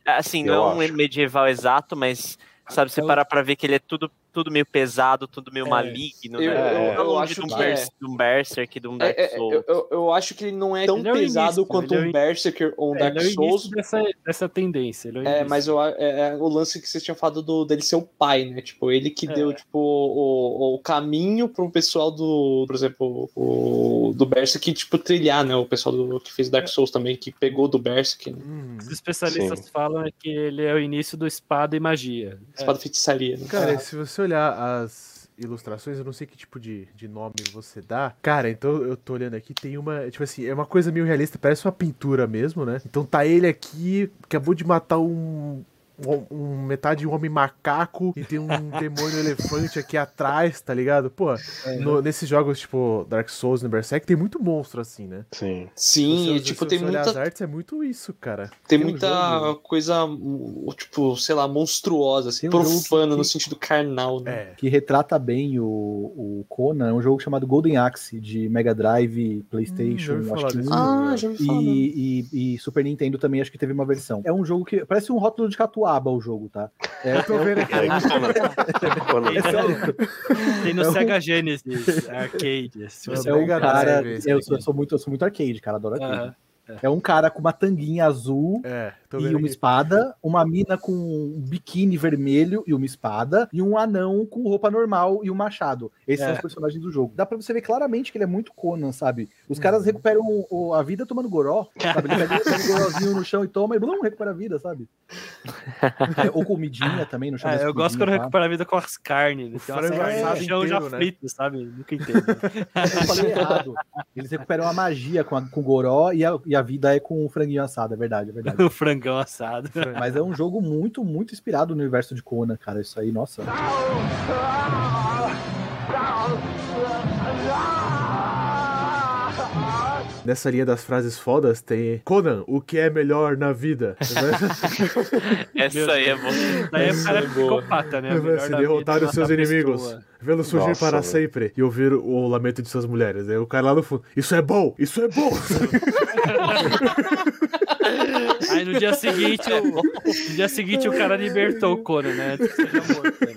Assim, Eu não é um acho. medieval exato, mas sabe, você É parar pra ver que ele é tudo, tudo meio pesado, tudo meio É. maligno, Eu- né? eu- eu longe acho de um, que Bers- é. de um Berserk, de um Dark É, é, Souls. eu, eu, eu acho que ele não é tão Ele é pesado início, quanto é um o- Berserker ou um É, Dark ele é o Souls. início dessa, dessa tendência. ele é É, mas eu, é, é o lance que vocês tinham falado do, dele ser o pai, né? Tipo, ele que É. deu, tipo, o, o caminho pro pessoal do, por exemplo, o, do Berserk, tipo, trilhar, né? O pessoal do, que fez Dark Souls também, que pegou do Berserk, né? Hum. Os especialistas Sim. falam é que ele é o início do espada e magia. Espada feitiçaria, né? Cara, se você olhar as ilustrações, eu não sei que tipo de, de nome você dá. Cara, então eu tô olhando aqui, tem uma. Tipo assim, é uma coisa meio realista, parece uma pintura mesmo, né? Então tá ele aqui, acabou de matar um. Um, um- metade um homem macaco e tem um demônio elefante aqui atrás, tá ligado? Pô, no- nesses jogos tipo Dark Souls e Berserk tem muito monstro assim, né? Sim. Sim, e, tipo, tem muita, as artes é muito isso, cara. tem tem um muita jogo- coisa, tipo, sei lá, monstruosa, assim, um profana que- no sentido carnal, né? É. que retrata bem o, o Conan, é um jogo chamado Golden Axe, de Mega Drive, PlayStation, Hum, acho que um, Ah, já ouvi falar. né? e, e- e Super Nintendo também acho que teve uma versão. É um jogo que parece um rótulo de catuaba o jogo, tá? É, Eu tô vendo aqui. É, é. Tem no É um- Sega Genesis Arcade. Se você É um cara. Drive, Eu sou, eu sou muito, eu sou muito arcade, cara, adoro arcade. Aham. É um cara com uma tanguinha azul É, tô e uma aqui. espada, uma mina com um biquíni vermelho e uma espada, e um anão com roupa normal e um machado. Esses É. são os personagens do jogo. Dá pra você ver claramente que ele é muito Conan, sabe? Os caras recuperam o- a vida tomando goró, sabe? Ele pega, um gorózinho no chão e toma e blum, recupera a vida, sabe? É, ou comidinha também no chão. É, eu gosto quando tá? recupera a vida com as carnes. né? Tem umas carnes no chão já né? frito, sabe? Nunca entendo. Eu falei errado. Eles recuperam a magia com, a, com o goró e a, e a vida é com o franguinho assado, é verdade, é verdade. o frangão assado. Mas é um jogo muito, muito inspirado no universo de Conan, cara. Isso aí, nossa. Nessa linha das frases fodas tem Conan, o que é melhor na vida? Essa aí é boa. Daí o cara é é psicopata, né? Se derrotar é os seus inimigos, vê-los surgir Nossa, para velho. sempre e ouvir o lamento de suas mulheres. Aí o cara lá no fundo, isso é bom, isso é bom. Aí no dia seguinte, o, no dia seguinte o cara libertou o Conan, né? Morto, né?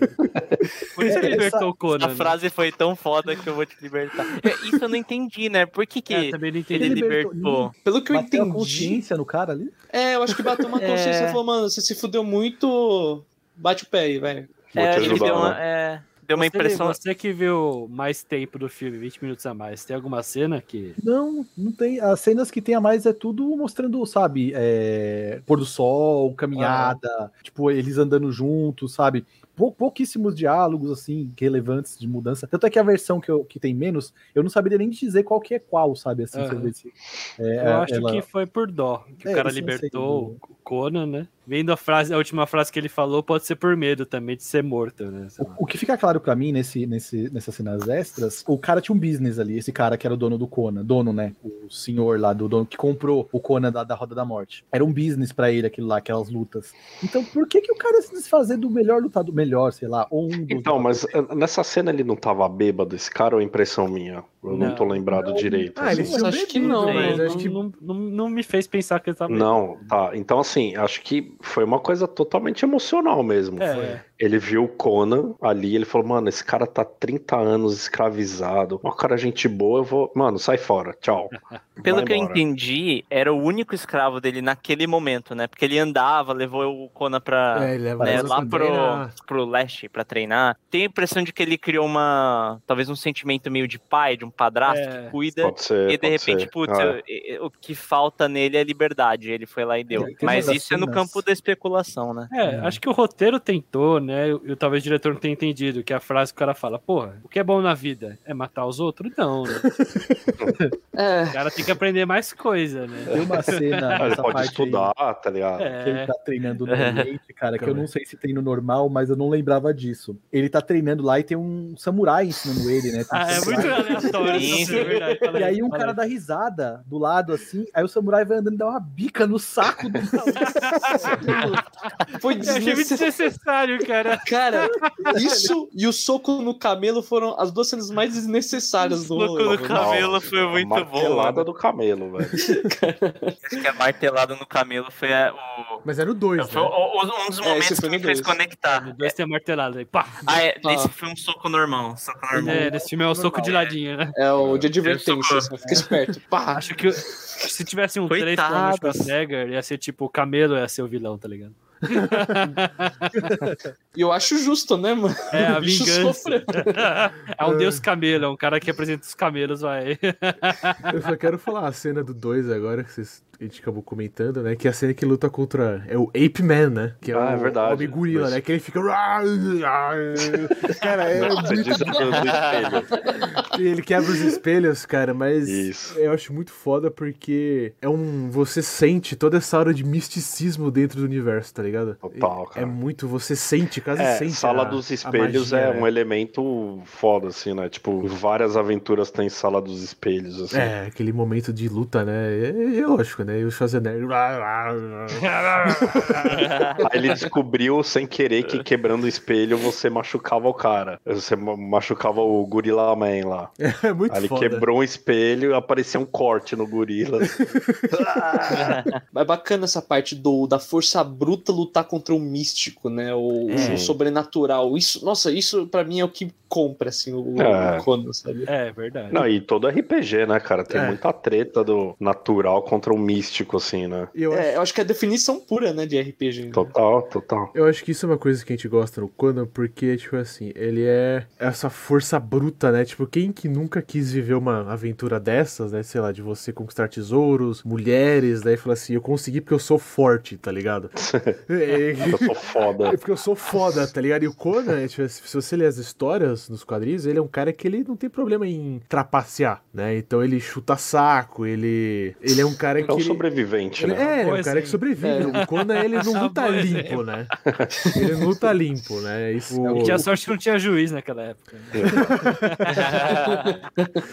Por isso que É, libertou o Conan. A né? frase foi tão foda que eu vou te libertar. É, Isso eu não entendi, né? Por que, que É, ele Ele libertou- libertou? Pelo que eu Bateu a entendi. consciência no cara ali. É, eu acho que bateu uma consciência e falou, mano, você se fudeu muito, bate o pé aí, velho. É, ele deu uma, né? é, deu uma Você- impressão. Você que viu mais tempo do filme, 20 minutos a mais, tem alguma cena que. Não, não tem. As cenas que tem a mais é tudo mostrando, sabe? é, pôr do sol, caminhada, tipo, eles andando juntos, sabe? Pou- pouquíssimos diálogos, assim, relevantes de mudança. Tanto é que a versão que, eu, que tem menos, eu não saberia nem dizer qual que é qual, sabe? Assim, se eu Aham. ver se- é, Eu acho ela- que foi por dó. Que É, o cara libertou o Conan, né? Vendo a frase, a última frase que ele falou, pode ser por medo também de ser morto, né? O, o que fica claro pra mim nesse, nesse, nessas cenas extras, o cara tinha um business ali, esse cara que era o dono do Conan, dono, né? O senhor lá do dono que comprou o Conan da, da Roda da Morte. Era um business pra ele aquilo lá, aquelas lutas. Então, por que que o cara se desfazer do melhor lutador, melhor, sei lá, ou um dos Então, mas lutadores? eh, nessa cena ele não tava bêbado, esse cara, ou é impressão minha? Eu não, Não. tô lembrado direito. Ah, assim. tinham acho que não, mas né? acho que não, não, não me fez pensar que ele tava. Não, tá. Então, assim, acho que foi uma coisa totalmente emocional mesmo. É, Ele viu o Conan ali, ele falou, mano, esse cara tá 30 anos escravizado. Uma cara gente boa, eu vou. Mano, sai fora, tchau. Pelo Vai que eu embora. entendi, era o único escravo dele naquele momento, né? Porque ele andava, levou o Conan pra. É, ele leva né, lá pro, pro leste pra treinar. Tenho a impressão de que ele criou uma. Talvez um sentimento meio de pai, de um padrasto É. que cuida. Pode ser. E de repente, ser. putz, Ah, eu- eu- o que falta nele é liberdade. Ele foi lá e deu. Tem Mas isso é no campo da especulação, né? É, acho que o roteiro tentou, né? E talvez o diretor não tenha entendido que a frase que o cara fala, porra, o que é bom na vida? É matar os outros? Não, né? É, O cara tem que aprender mais coisa, né? Tem uma cena ele pode parte estudar, tá ligado? aí, que ele É, tá treinando no Oriente, cara, que eu não sei se tem no normal, mas eu não lembrava disso. Ele tá treinando lá e tem um samurai ensinando ele, né? Um ah, é muito aleatório, isso é verdade. E aí um cara dá risada do lado, assim, aí o samurai vai andando e dá uma bica no saco do foi Eu achei muito desnecessário. desnecessário, cara. Cara, isso e o soco no camelo foram as duas cenas mais desnecessárias do Soco no camelo foi muito bom. martelada do camelo, velho. Acho que a martelada no camelo foi a- o. Mas era o 2, Foi né? o- o- um dos É, momentos esse que me fez dois. conectar. No dois tem a martelada aí, pá. Ah, é, Ah. esse foi um soco normal. Soco normal. É, nesse filme é o soco de ladinho, né? É o de advertência, assim, fica esperto. Pá. Acho que se tivesse um 3 com o Coitados. Schwarzenegger, ia ser tipo, o camelo ia ser o vilão, tá ligado? E eu acho justo, né, mano? É, a vingança. é um deus camelo, é um cara que representa os camelos, vai. Eu só quero falar a cena do 2 agora, que vocês a gente acabou comentando, né? Que é a cena que luta contra. É o Ape Man, né? Que é Ah, o é verdade. homem gorila, Mas- né? Que ele fica. Cara, é muito. E ele quebra os espelhos, cara, mas Isso. eu acho muito foda porque é um. Você sente toda essa aura de misticismo dentro do universo, tá ligado? Total, É cara. muito. Você sente, quase É, sente. Sala a- dos Espelhos magia, é né? um elemento foda, assim, né? Tipo, várias aventuras tem Sala dos Espelhos, assim. É, aquele momento de luta, né? É, é lógico, né? E o Schwarzenegger. Aí ele descobriu sem querer que quebrando o espelho você machucava o cara. Você ma- machucava o Gorilla Man lá. É muito Aí ele foda. quebrou um espelho e aparecia um corte no gorila. Mas bacana essa parte do da força bruta lutar contra o místico, né? O, É. o sobrenatural. Isso, nossa, isso pra mim é o que compra, assim, o, É. o Conan, sabe? É, verdade. Não, e todo RPG, né, cara? Tem É. muita treta do natural contra o místico, assim, né? Eu acho É, eu acho que é a definição pura, né, de RPG. né? Total, total. Eu acho que isso é uma coisa que a gente gosta no Conan, porque, tipo assim, ele é essa força bruta, né? Tipo, quem que nunca quis viver uma aventura dessas, né? Sei lá, de você conquistar tesouros, mulheres, daí fala assim, eu consegui porque eu sou forte, tá ligado? É, Eu sou foda. É porque eu sou foda, tá ligado? E o Conan, é, tipo, se você ler as histórias nos quadrinhos, ele é um cara que ele não tem problema em trapacear, né? Então ele chuta saco, ele. Ele é um cara que. É um ele- sobrevivente, ele- né? é, ele é um cara que sobrevive. O Conan, ele não luta Bom limpo, né? Ele não luta limpo, né? Isso, E tinha sorte que não tinha juiz naquela época. né?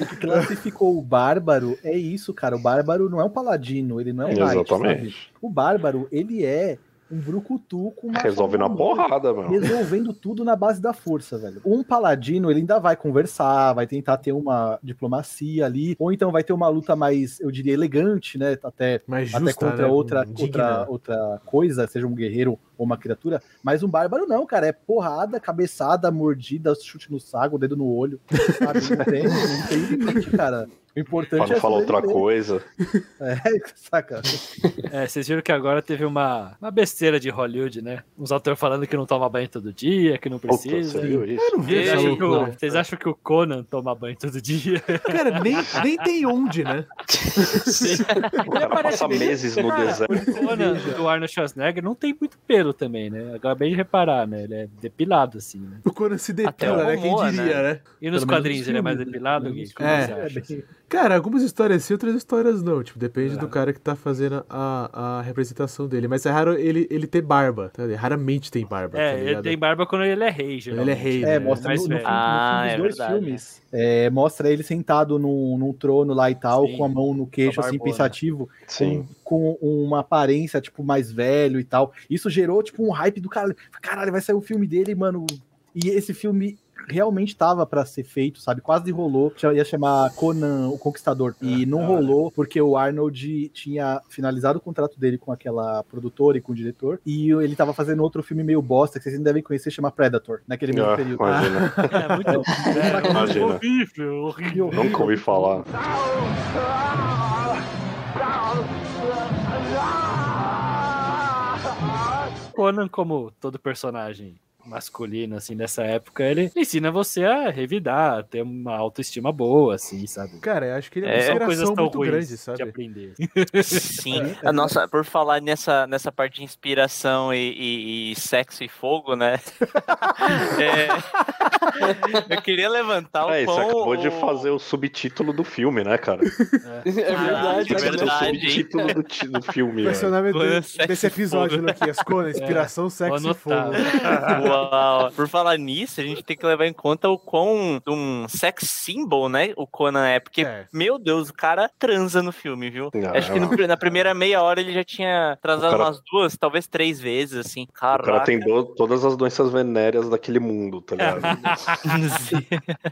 O que classificou o bárbaro é isso, cara. O bárbaro não é um paladino, ele não é um knight, sabe? Exatamente. O bárbaro, ele é um brucutu com uma Resolve na porrada, meu. Resolvendo tudo na base da força, velho. Um paladino, ele ainda vai conversar, vai tentar ter uma diplomacia ali, ou então vai ter uma luta mais, eu diria, elegante, né? Até mais até justa, contra né? outra, outra, outra coisa, seja um guerreiro ou uma criatura, mas um bárbaro não, cara, é porrada, cabeçada, mordida, chute no saco, dedo no olho, sabe? Não tem, não tem limite, cara. O importante Pra não é falar outra coisa. É, saca? É, vocês viram que agora teve uma, uma besteira de Hollywood, né? Uns autores falando que não toma banho todo dia, que não Puta, precisa. você viu isso? Eu não vi Vocês acham, que o, loucura. vocês acham que o Conan toma banho todo dia? Cara, nem, nem tem onde, né? O cara passa meses no deserto. O Conan do Arnold Schwarzenegger não tem muito pelo também, né? Agora bem de reparar, né? Ele é depilado, assim, né? O Conan se Até depila, o né? Quem diria, né? E nos Pelo quadrinhos ele é mais né? depilado, Gui? É. você É, acha? bem- Cara, algumas histórias sim, outras histórias não. Tipo, depende É. do cara que tá fazendo a, a representação dele. Mas é raro ele, ele ter barba, tá? Ele raramente tem barba, tá É, ele ligado? tem barba quando ele é rei, Quando ele é geralmente. rei, É, né? mostra mais no, no filme, no Ah, filme é dos dois verdade, filmes. É, mostra ele sentado num, num trono lá e tal, Sim. com a mão no queixo, assim, pensativo, Sim. com, com uma aparência, tipo, mais velho e tal. Isso gerou, tipo, um hype do cara. Caralho, vai sair o filme dele, mano. E esse filme realmente tava pra ser feito, sabe? Quase rolou. Já Ia chamar Conan o Conquistador. E não rolou porque o Arnold tinha finalizado o contrato dele com aquela produtora e com o diretor. E ele tava fazendo outro filme meio bosta, que vocês não devem conhecer, chama Predator, naquele mesmo Ah, período. imagina. É, muito é, Imagina. horrível, horrível. Nunca ouvi falar. Conan, como todo personagem masculino, assim, dessa época, ele ensina você a revidar, a ter uma autoestima boa, assim, sabe? Cara, eu acho que ele é uma É, São coisas inspiração tão muito grande, de sabe? aprender. Sim. A nossa, por falar nessa, nessa parte de inspiração e, e- e sexo e fogo, né? É, eu queria levantar o É, isso quão acabou de o- fazer o subtítulo do filme, né, cara? É verdade, é Esse é o verdade. subtítulo do, do filme. Vai ser o do- sexo desse episódio, fogo. Luquinhas. Conan, inspiração, sexo e fogo. Uau. Por falar nisso, a gente tem que levar em conta o quão de um sex symbol, né? O Conan é. Porque, É. meu Deus, o cara transa no filme, viu? Não, Acho que no- na primeira meia hora ele já tinha transado cara- umas duas, talvez três vezes, assim. O cara Caraca. tem do- todas as doenças venéreas daquele mundo, tá ligado?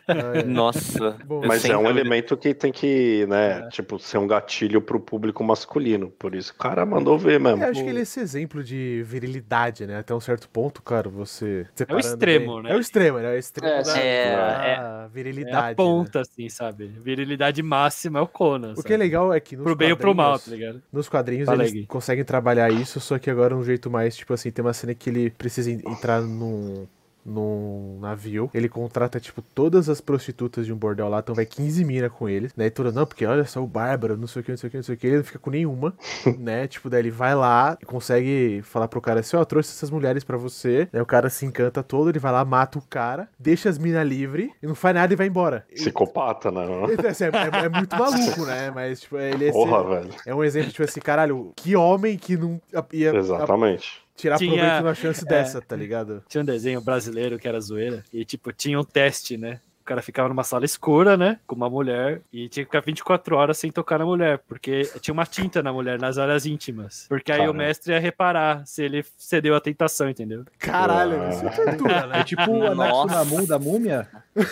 É. Nossa. Bom, Mas é um dúvida. elemento que tem que, né, tipo, ser um gatilho pro público masculino. Por isso, o cara mandou ver mesmo. Eu acho que ele é esse exemplo de virilidade, né? Até um certo ponto, cara, você. Separando extremo, bem- né? É o extremo, né? É o extremo É, da. É, da É virilidade. a ponta, assim, sabe? Virilidade máxima é o Conan. né? O sabe? que é legal é que nos Pro bem ou pro mal, tá quadrinhos- ligado? Nos quadrinhos Fala eles aí, conseguem trabalhar isso, só que agora é um jeito mais, tipo assim, tem uma cena que ele precisa en- entrar num, num navio. Ele contrata, tipo, todas as prostitutas de um bordel lá, então vai 15 mina com eles, né? E tudo, não, porque olha só o Bárbaro, não sei o que, não sei o que, não sei o que. Ele não fica com nenhuma, né? Tipo, daí ele vai lá e consegue falar pro cara assim: ó, trouxe essas mulheres pra você. Né? O cara se encanta todo, ele vai lá, mata o cara, deixa as minas livres e não faz nada e vai embora. Psicopata, né? Ele- assim, é, é- é muito maluco, né? Mas, tipo, ele é, Porra, esse- velho. é um exemplo, tipo assim, caralho, que homem que não ia Exatamente. Tirar Tinha- proveito de uma chance é. dessa, tá ligado? Tinha um desenho brasileiro que era zoeira. E, tipo, tinha um teste, né? O cara ficava numa sala escura, né? Com uma mulher. E tinha que ficar 24 horas sem tocar na mulher. Porque tinha uma tinta na mulher, nas áreas íntimas. Porque aí Caramba. o mestre ia reparar se ele cedeu à tentação, entendeu? Caralho, Ah. isso é tortura, né? É tipo o anexo Nossa. na mão da múmia,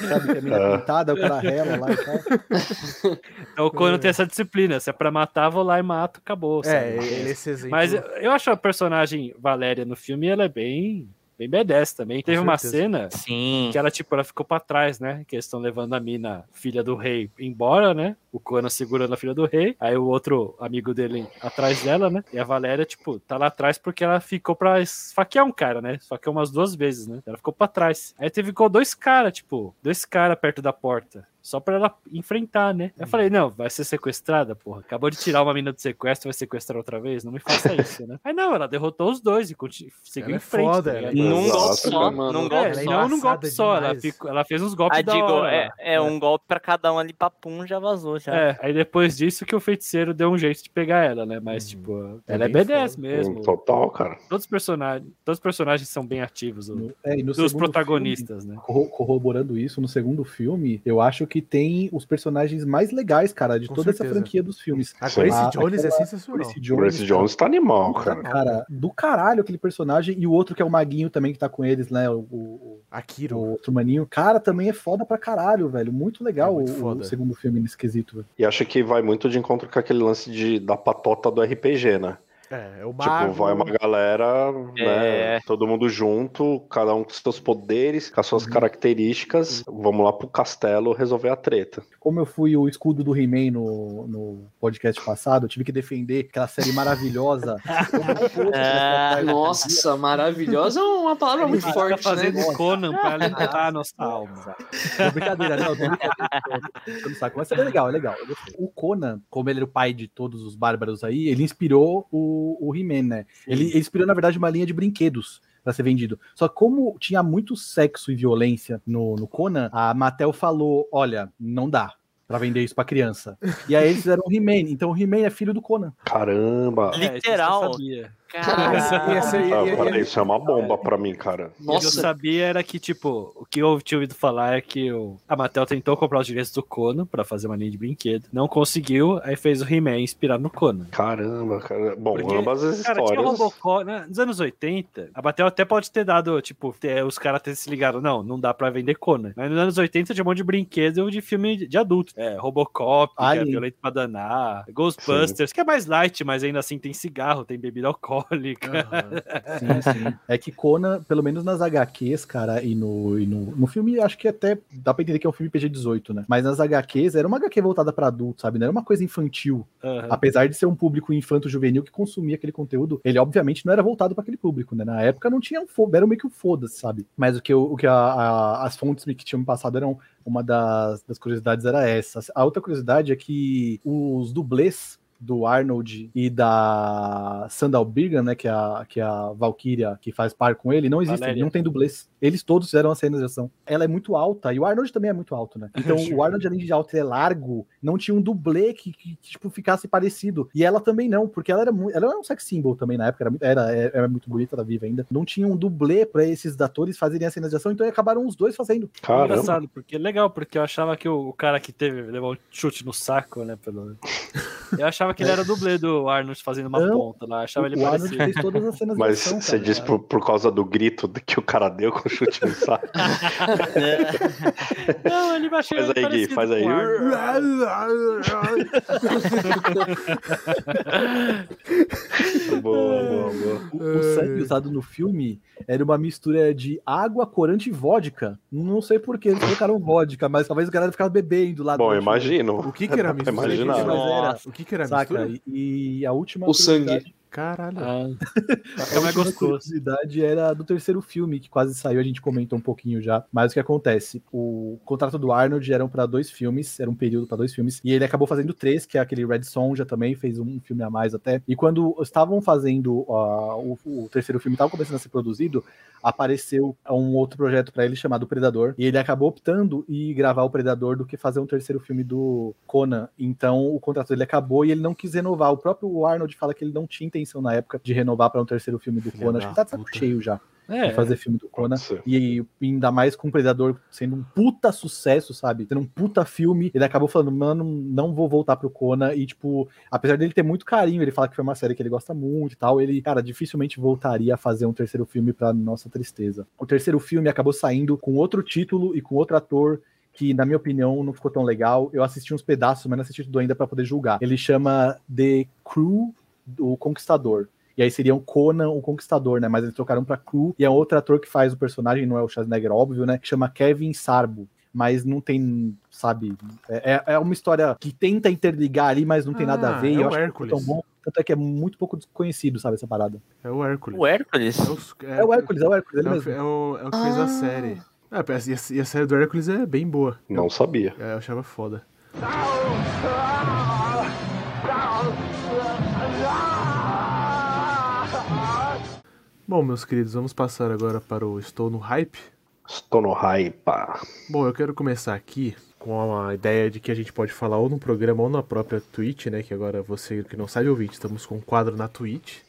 sabe? Que a mina pintada, o cara rela lá e tal. Então o Conan tem essa disciplina. Se é pra matar, vou lá e mato, acabou. sabe? É, esse exemplo. Mas eu- eu acho a personagem Valéria no filme, ela é bem, bem B10 também. Teve uma cena Sim. que ela, tipo, ela ficou pra trás, né? Que eles estão levando a mina, filha do rei, embora, né? O Conan segurando a filha do rei. Aí o outro amigo dele atrás dela, né? E a Valéria, tipo, tá lá atrás porque ela ficou pra esfaquear um cara, né? Esfaqueou umas duas vezes, né? Ela ficou pra trás. Aí teve ficou dois caras, tipo, dois caras perto da porta. Só pra ela enfrentar, né? Eu falei, não, vai ser sequestrada, porra. Acabou de tirar uma mina do sequestro, vai sequestrar outra vez? Não me faça isso, né? Aí não, ela derrotou os dois e continu... seguiu Ela em é frente. foda, tá ela é? Num golpe só. mano. Num É, golpe é só. não num golpe só, ela, ficou- ela fez uns golpes Ah, da digo, hora. é, lá. é um golpe pra cada um ali, papum, já vazou, já. É, aí depois disso que o feiticeiro deu um jeito de pegar ela, né? Mas, tipo, É ela é bem B10 foda. mesmo. Total, cara. Todos os personagens, todos os personagens são bem ativos, No- é, e no dos protagonistas, né? filme, corro- corroborando isso, no segundo filme, eu acho que tem os personagens mais legais, cara, de Com toda essa certeza. franquia dos filmes. A. Grace A- Jones é aquela sensacional. Grace Jones, Grace Jones tá animal, cara, cara. do caralho aquele personagem. E o outro que é o Maguinho também, que tá com eles, né? O, o, Akiro. o outro maninho. Cara, também é foda pra caralho, velho. Muito legal É muito o- o, segundo filme nesse quesito, velho. E acho que vai muito de encontro com aquele lance de, da patota do RPG, né? É, é o Tipo, mago. vai uma galera, É. né? Todo mundo junto, cada um com seus poderes, com as suas Uhum. características. Vamos lá pro castelo resolver a treta. Como eu fui o escudo do He-Man no, no podcast passado, eu tive que defender aquela série maravilhosa. Ah, Nossa, maravilhosa é uma palavra muito Tá forte, fazendo né? Conan pra alimentar a nossa alma. Não, brincadeira, não, tô brincando. Tô no saco. Mas é legal, é legal. O Conan, como ele era o pai de todos os bárbaros aí, ele inspirou o, o He-Man, né? Ele, ele inspirou, na verdade, uma linha de brinquedos pra ser vendido. Só que como tinha muito sexo e violência no, no Conan, a Mattel falou: olha, não dá. Pra vender isso pra criança. E aí eles fizeram o He-Man. Então o He-Man é filho do Conan. Caramba! É, Literal. Cara, Ia ser- ia- ia- peraí, isso é uma bomba pra mim, cara. O que eu Nossa, sabia era que, tipo, o que eu tinha ouvido falar é que o, a Mattel tentou comprar os direitos do Conan pra fazer uma linha de brinquedo. Não conseguiu, aí fez o He-Man inspirado no Conan. Caramba, cara. Bom, Porque, ambas as Cara, tinha histórias. Robocop, né? Nos anos 80, a Mattel até pode ter dado, tipo, ter- os caras terem se ligado, não, não dá pra vender Conan. Mas nos anos 80 tinha um monte de brinquedo de filme de- adulto. É, Robocop, que é Alien. violento pra danar, Ghostbusters, que é mais light, mas ainda assim tem cigarro, tem bebida alcoólica. Aham. Sim, sim. É que Conan, pelo menos nas HQs, cara, e no, e no, no filme, acho que até dá pra entender que é um filme PG-18, né? Mas nas HQs era uma HQ voltada pra adulto, sabe? Não era uma coisa infantil. Aham. Apesar de ser um público infanto-juvenil que consumia aquele conteúdo, ele obviamente não era voltado pra aquele público, né? Na época não tinha um foda, era meio que um foda-se, sabe? Mas o que, eu- o que a- a- as fontes que tinham me passado eram uma das, das curiosidades era essa. A outra curiosidade é que os dublês do Arnold e da Sandal Birgan, né, que é a, que é a Valkyria que faz par com ele, não existem, Valéria. não tem dublês. Eles todos fizeram a cena de ação. Ela é muito alta e o Arnold também é muito alto, né? Então o Arnold, além de alto, ele é largo, não tinha um dublê que, que, que, tipo, ficasse parecido. E ela também não, porque ela era muito. Ela era um sex symbol também na época, era, muito- era, é- era muito bonita, ela viva ainda. Não tinha um dublê pra esses atores fazerem as cenas de ação, então acabaram os dois fazendo. Caramba. Engraçado, porque é legal, porque eu achava que o, o cara que teve, levou um chute no saco, né, pelo... Eu achava que ele era dublê do Arnold fazendo uma Não, ponta lá, achava ele Arnold parecido. fez todas as cenas Mas ação. você cara. diz por, por causa do grito que o cara deu com o chute no saco. Não, ele achei Faz aí, Gui, faz aí. boa, boa, boa. O, o sangue usado no filme era uma mistura de água, corante e vodka. Não sei por que eles colocaram vodka, mas talvez o cara ficava bebendo lá. Bom, imagino. O que que era a mistura? Mas Imaginar. era, O que que era saca? E, e a última O sangue. Caralho. Ah, A mais última gostoso. curiosidade era do terceiro filme, que quase saiu, a gente comentou um pouquinho já. Mas o que acontece? O contrato do Arnold eram para dois filmes, era um período para dois filmes, e ele acabou fazendo três, que é aquele Red Sonja também, fez um filme a mais até. E quando estavam fazendo ó, o, o terceiro filme, estava começando a ser produzido, apareceu um outro projeto para ele chamado Predador, e ele acabou optando em gravar o Predador do que fazer um terceiro filme do Conan. Então o contrato dele acabou e ele não quis renovar. O próprio Arnold fala que ele não tinha intenção na época de renovar para um terceiro filme do Conan. Acho que tá de saco cheio já É, de fazer filme do Conan. E ainda mais com o Predador sendo um puta sucesso, sabe? Sendo um puta filme. Ele acabou falando, mano, não vou voltar pro Conan. E, tipo, apesar dele ter muito carinho, ele fala que foi uma série que ele gosta muito e tal. Ele, cara, dificilmente voltaria a fazer um terceiro filme pra nossa tristeza. O terceiro filme acabou saindo com outro título e com outro ator. Que, na minha opinião, não ficou tão legal. Eu assisti uns pedaços, mas não assisti tudo ainda pra poder julgar. Ele chama The Crew do Conquistador. E aí seria o Conan, o Conquistador, né? Mas eles trocaram pra Crew. E é outro ator que faz o personagem, não é o Schwarzenegger, óbvio, né? Que chama Kevin Sarbo. Mas não tem, sabe? É, é uma história que tenta interligar ali, mas não tem nada a Ah, ver. é e eu o acho que Hércules. ficou tão bom. Tanto é que é muito pouco desconhecido, sabe, essa parada. É o Hércules. O Hércules? É, É, o Hércules, é o Hércules, ele É o, mesmo. é o, é o que fez a série. Ah, e, a, e a série do Hércules é bem boa. Não sabia. É, eu achava foda. Bom, meus queridos, vamos passar agora para o Estou no Hype. Estou no hype. Bom, eu quero começar aqui com a ideia de que a gente pode falar ou no programa ou na própria Twitch, né? Que agora você que não sabe ouvir, estamos com um quadro na Twitch.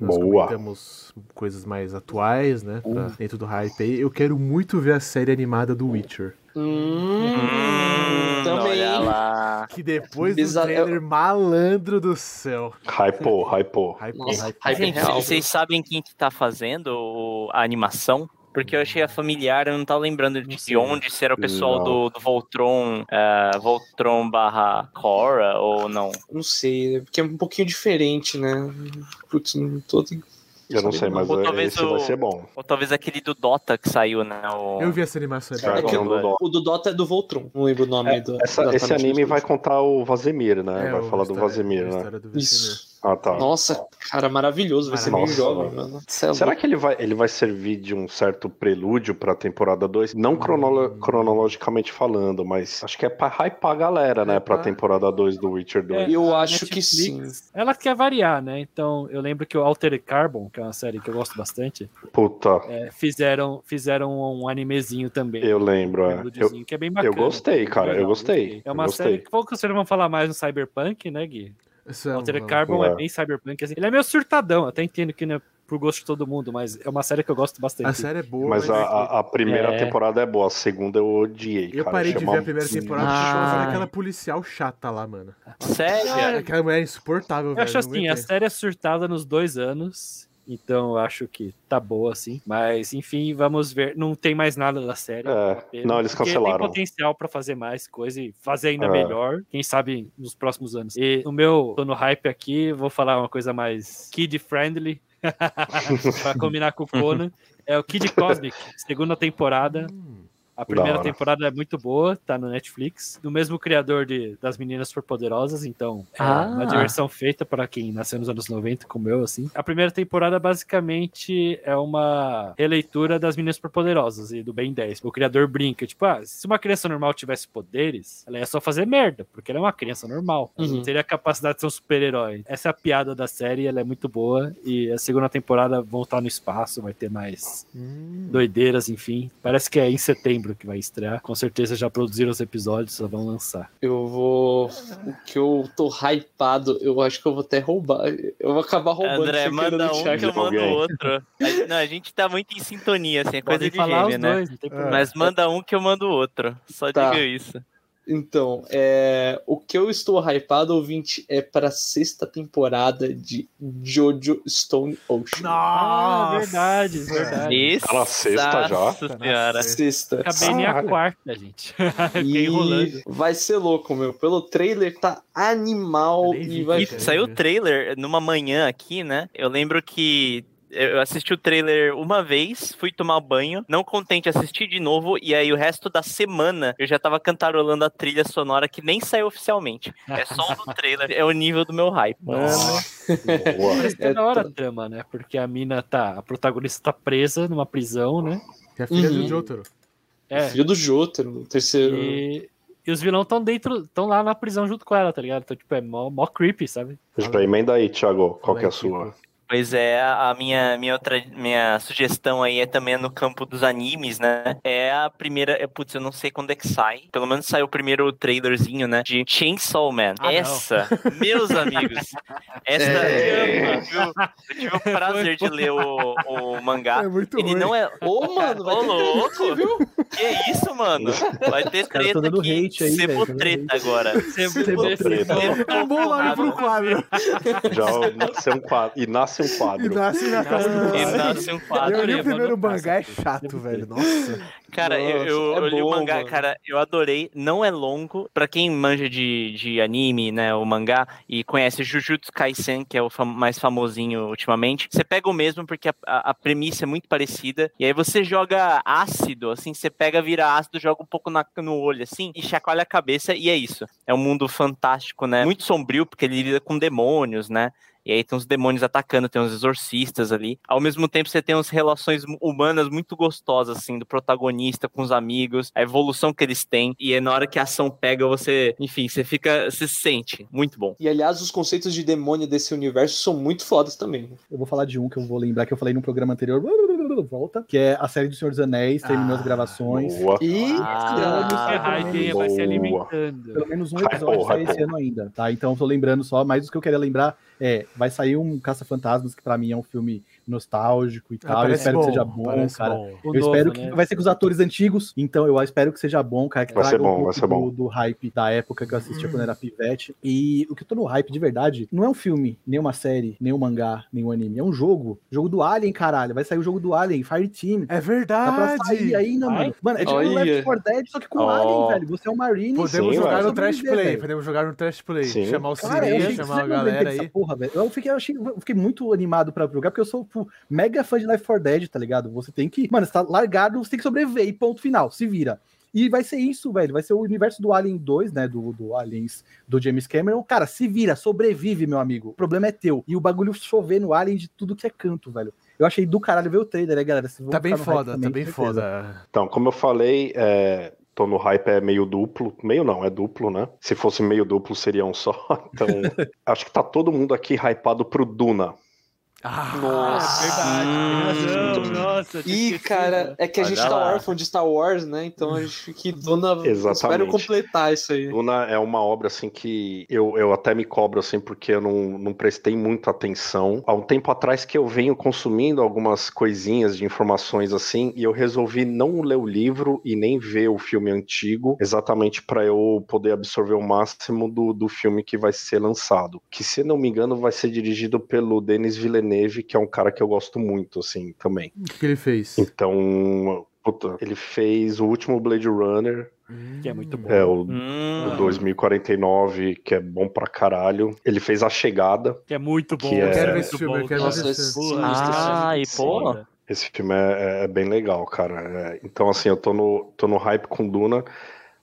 Nós Boa. comentamos coisas mais atuais, né? Pra dentro do hype aí. Eu quero muito ver a série animada do Witcher. Hum, Hum, também. olha lá. Que depois do Exa- trailer malandro do céu. Hypou, hypou. Gente, vocês sabem quem que tá fazendo a animação? Porque eu achei a familiar, eu não tava lembrando de, sei. onde, se era o pessoal Não. do, do Voltron, eh, Voltron barra Cora ou não. Não sei, porque é um pouquinho diferente, né? Putz, não tô. Eu não sei, mas Ou é- talvez esse o- vai ser bom. Ou talvez aquele do Dota que saiu, né? O... Eu vi essa animação. é que boa. não do. O do Dota é do Voltron, não lembro o nome do. Essa- esse anime vai contar o Vazemir, né? É, vai o falar do Vazemir, a né? história do. Isso. Ah, tá. Nossa, cara, maravilhoso. Vai ser meio jovem, mano. é Será que ele vai, ele vai servir de um certo prelúdio pra temporada 2? Não cronolo- Hum. cronologicamente falando, mas acho que é pra hypar a galera, né? É Pra temporada 2 do Witcher 2. Eu acho que sim. Netflix, Ela quer variar, né? Então, eu lembro que o Altered Carbon, que é uma série que eu gosto bastante, Puta, é, fizeram, fizeram um animezinho também. eu lembro, um é. Eu, que é bem bacana. eu gostei, cara, eu gostei. É uma eu série gostei. que pouco vocês vão falar mais no Cyberpunk, né, Gui? Isso é Altered um- Carbon é é. bem Cyberpunk. assim. Ele é meio surtadão, eu até entendo que não é pro gosto de todo mundo, mas é uma série que eu gosto bastante. A série é boa, Mas a, a- a primeira É. temporada é boa, a segunda eu odiei, Eu cara. parei de ver a primeira temporada por Ah. causa daquela policial chata lá, mano. Sério? Aquela mulher é insuportável, Eu velho. acho não assim, a série é surtada nos dois anos. Então eu acho que tá boa, assim. Mas, enfim, vamos ver. Não tem mais nada da série. É, não, eles cancelaram. Tem potencial pra fazer mais coisa e fazer ainda É. melhor. Quem sabe nos próximos anos. E no meu, tô no hype aqui, vou falar uma coisa mais kid-friendly. pra combinar com o Conan. É o Kid Cosmic, segunda temporada. A primeira temporada é muito boa, tá no Netflix. Do mesmo criador de, das Meninas Superpoderosas, então é Ah. uma diversão feita para quem nasceu nos anos 90, como eu, assim. A primeira temporada, basicamente, é uma releitura das Meninas Superpoderosas e do Ben 10. O criador brinca, tipo, ah, se uma criança normal tivesse poderes, ela ia só fazer merda, porque ela é uma criança normal. Ela Uhum. não teria a capacidade de ser um super-herói. Essa é a piada da série, ela é muito boa. E a segunda temporada voltar no espaço, vai ter mais hum. doideiras, enfim. Parece que é em setembro que vai estrear. Com certeza já produziram os episódios, só vão lançar. Eu vou. O que eu tô hypado, eu acho que eu vou até roubar. Eu vou acabar roubando André, manda um que eu mando outro. A, não, a gente tá muito em sintonia, assim, é coisa Podem de falar gêmeo, os né? dois, problema. Mas manda um que eu mando outro. Só Tá. diga isso. Então, é, o que eu estou hypado, ouvinte, é para a sexta temporada de Jojo Stone Ocean. Ah, Nossa! verdade, verdade. Isso. Tá na sexta já? Nossa senhora. Sexta. Acabei nem a quarta, gente. Enrolando. E vai ser louco, meu. Pelo trailer tá animal e vai. E Cara, saiu o né? trailer numa manhã aqui, né? Eu lembro que Eu assisti o trailer uma vez, fui tomar banho, não contente, assisti de novo, e aí o resto da semana eu já tava cantarolando a trilha sonora que nem saiu oficialmente. É só o do trailer, é o nível do meu hype. Boa. Mas é da hora a trama, né? Porque a mina tá. A protagonista tá presa numa prisão, né? Que é a filha Uhum. do Jotaro. É. Filho do Jotaro, o terceiro. E, e os vilões estão dentro, estão lá na prisão junto com ela, tá ligado? Então, tipo, é mó, mó creepy, sabe? Já emenda aí, Thiago, qual que é a Fala aí, sua? Pois é, a minha, minha outra minha sugestão aí é também no campo dos animes, né? É a primeira, é, putz, eu não sei quando é que sai. Pelo menos saiu o primeiro trailerzinho, né? De Chainsaw Man. Ah, não. essa, meus amigos, essa É. eu, tive, eu tive o prazer de ler o, o mangá. É muito Ele ruim. não é. Ô, mano, vai Ô, ter louco! viu? Que isso, mano? Vai ter treta dando aqui. hate aí, velho, Sebo dando treta agora. Sebo treta. É um bom nome pro quadro. Já nasce um quadro. E nasce um E quadro. nasce na casa do E nasce um Eu quadro. li o primeiro mangá, é chato, velho. Nossa. Cara, eu, Nossa, eu, é eu li o bom, mangá, mano. cara, eu adorei. Não é longo. Pra quem manja de, de anime, né, o mangá, e conhece Jujutsu Kaisen, que é o fam- mais famosinho ultimamente, você pega o mesmo porque a, a- a premissa é muito parecida. E aí você joga ácido, assim, você pega, vira ácido, joga um pouco na- no olho, assim, e chacoalha a cabeça, e é isso. É um mundo fantástico, né? Muito sombrio, porque ele lida com demônios, né? E aí tem uns demônios atacando, tem uns exorcistas ali. Ao mesmo tempo, você tem umas relações humanas muito gostosas, assim, do protagonista com os amigos, a evolução que eles têm. E é na hora que a ação pega, você, enfim, você fica, você se sente. Muito bom. E aliás, os conceitos de demônio desse universo são muito fodas também. Eu vou falar de um que eu vou lembrar que eu falei no programa anterior. Volta. Que é a série do Senhor dos Anéis, terminou as Ah, gravações. Boa. E Ah, Que hype vai se alimentando. Pelo menos um episódio sai esse ano ainda, tá? Então tô lembrando só, mas o que eu queria lembrar é, vai sair um Caça-Fantasmas, que pra mim é um filme nostálgico e tal. eu espero bom, que seja bom, cara. bom. O eu novo, espero que né? vai ser com os atores antigos, então eu espero que seja bom, cara, que Vai traga ser bom, um vai ser bom. Do, do hype da época que eu assistia quando era pivete. E o que eu tô no hype de verdade não é um filme, nem uma série, nem um mangá, nem um anime, é um jogo. Jogo do Alien, caralho. Vai sair o jogo do Alien, Fireteam. É Dá pra verdade. sair ainda, Vai? mano. Mano, é tipo um. Left 4 Dead, só que com Ó. Alien, velho. Você é um Marine. Podemos Sim, jogar no Trash Play. velho. Podemos jogar no Trash Play. Sim. Chamar o achei, chamar a galera aí. porra, velho. Eu fiquei, eu, achei, eu fiquei muito animado pra jogar, porque eu sou pô, mega fã de Left 4 Dead, tá ligado? Você tem que. Mano, você tá largado, você tem que sobreviver e ponto final. Se vira. E vai ser isso, velho. Vai ser o universo do Alien 2, né? Do, do Aliens do James Cameron. Cara, se vira, sobrevive, meu amigo. O problema é teu. E o bagulho chover no Alien de tudo que é canto, velho. Eu achei do caralho ver o trailer, né, galera? Vocês vão Tá bem foda, também, tá bem foda. Então, como eu falei, é, tô no hype é meio duplo. Meio não, é duplo, né? Se fosse meio duplo, seria um só. Então, acho que tá todo mundo aqui hypado pro Duna. Ah, Nossa. É verdade. Hum. Nossa, E, esquecido. cara, é que a Olha gente tá órfão de Star Wars, né? Então a gente que dona. Exatamente. Espero completar isso aí. Duna é uma obra assim que eu, eu até me cobro assim porque eu não, não prestei muita atenção. Há um tempo atrás que eu venho consumindo algumas coisinhas de informações assim e eu resolvi não ler o livro e nem ver o filme antigo, exatamente para eu poder absorver o máximo do, do filme que vai ser lançado. Que se não me engano vai ser dirigido pelo Denis Villeneuve, que é um cara que eu gosto muito assim também. o que que ele fez? Então, puta, ele fez o último Blade Runner, Que é muito bom. é o Hum, o 2049, que é bom pra caralho. Ele fez A Chegada. Que é muito bom. Que é- Eu quero ver esse filme, eu quero ver Nossa, esse esse- filme. Porra, Ah, e pô. Esse filme é, é bem legal, cara. É, então, assim, eu tô no, tô no hype com Duna,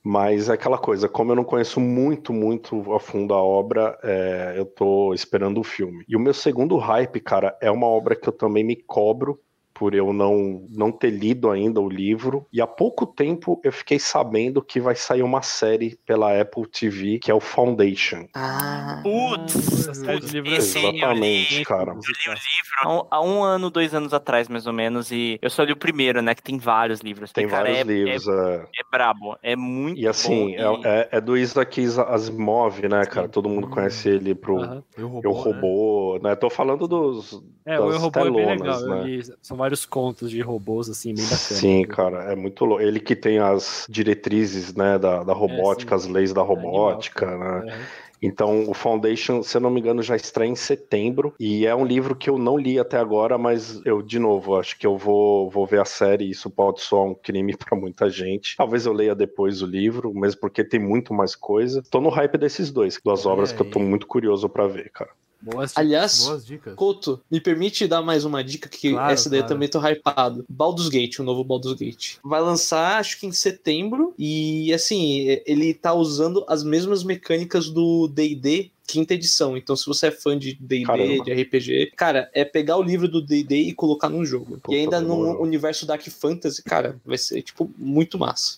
mas é aquela coisa, como eu não conheço muito, muito a fundo a obra, é, eu tô esperando o filme. E o meu segundo hype, cara, é uma obra que eu também me cobro por eu não, não ter lido ainda o livro. E há pouco tempo eu fiquei sabendo que vai sair uma série pela Apple TV, que é o Foundation. Ah. Putz, é eu Exatamente, li- cara. Eu li o livro há um, há um ano, dois anos atrás, mais ou menos, e eu só li o primeiro, né? Que tem vários livros. Tem cara, vários é, livros. É, é. é brabo, é muito E assim, bom. e- é, é- é do Isaac Asimov, né, cara? Todo mundo conhece ele pro Aham. Eu roubou, Eu Robô, né? Tô falando dos. É, o das Eu Robô é bem telonas, legal. né? li- são vários contos de robôs, assim, bem bacana. Sim, cara, é muito louco. Ele que tem as diretrizes, né, da, da robótica, sim. as leis da É animal, robótica, cara. né? É. Então, o Foundation, se eu não me engano, já estreia em setembro. E é um livro que eu não li até agora, mas eu, de novo, acho que eu vou, vou ver a série. Isso pode soar um crime pra muita gente. Talvez eu leia depois o livro, mesmo porque tem muito mais coisa. Tô no hype desses dois, duas Olha obras que eu tô muito curioso pra ver, cara. Boas Aliás, Boas dicas. Couto, me permite dar mais uma dica que Claro, essa daí eu claro. também tô hypado. Baldur's Gate, o novo Baldur's Gate. Vai lançar, acho que em setembro, e assim, ele tá usando as mesmas mecânicas do D&D quinta edição. Então, se você é fã de D&D, de RPG, cara, é pegar o livro do D&D e colocar num jogo. Puta, e ainda demorou. universo Dark Fantasy, cara, vai ser, tipo, muito massa.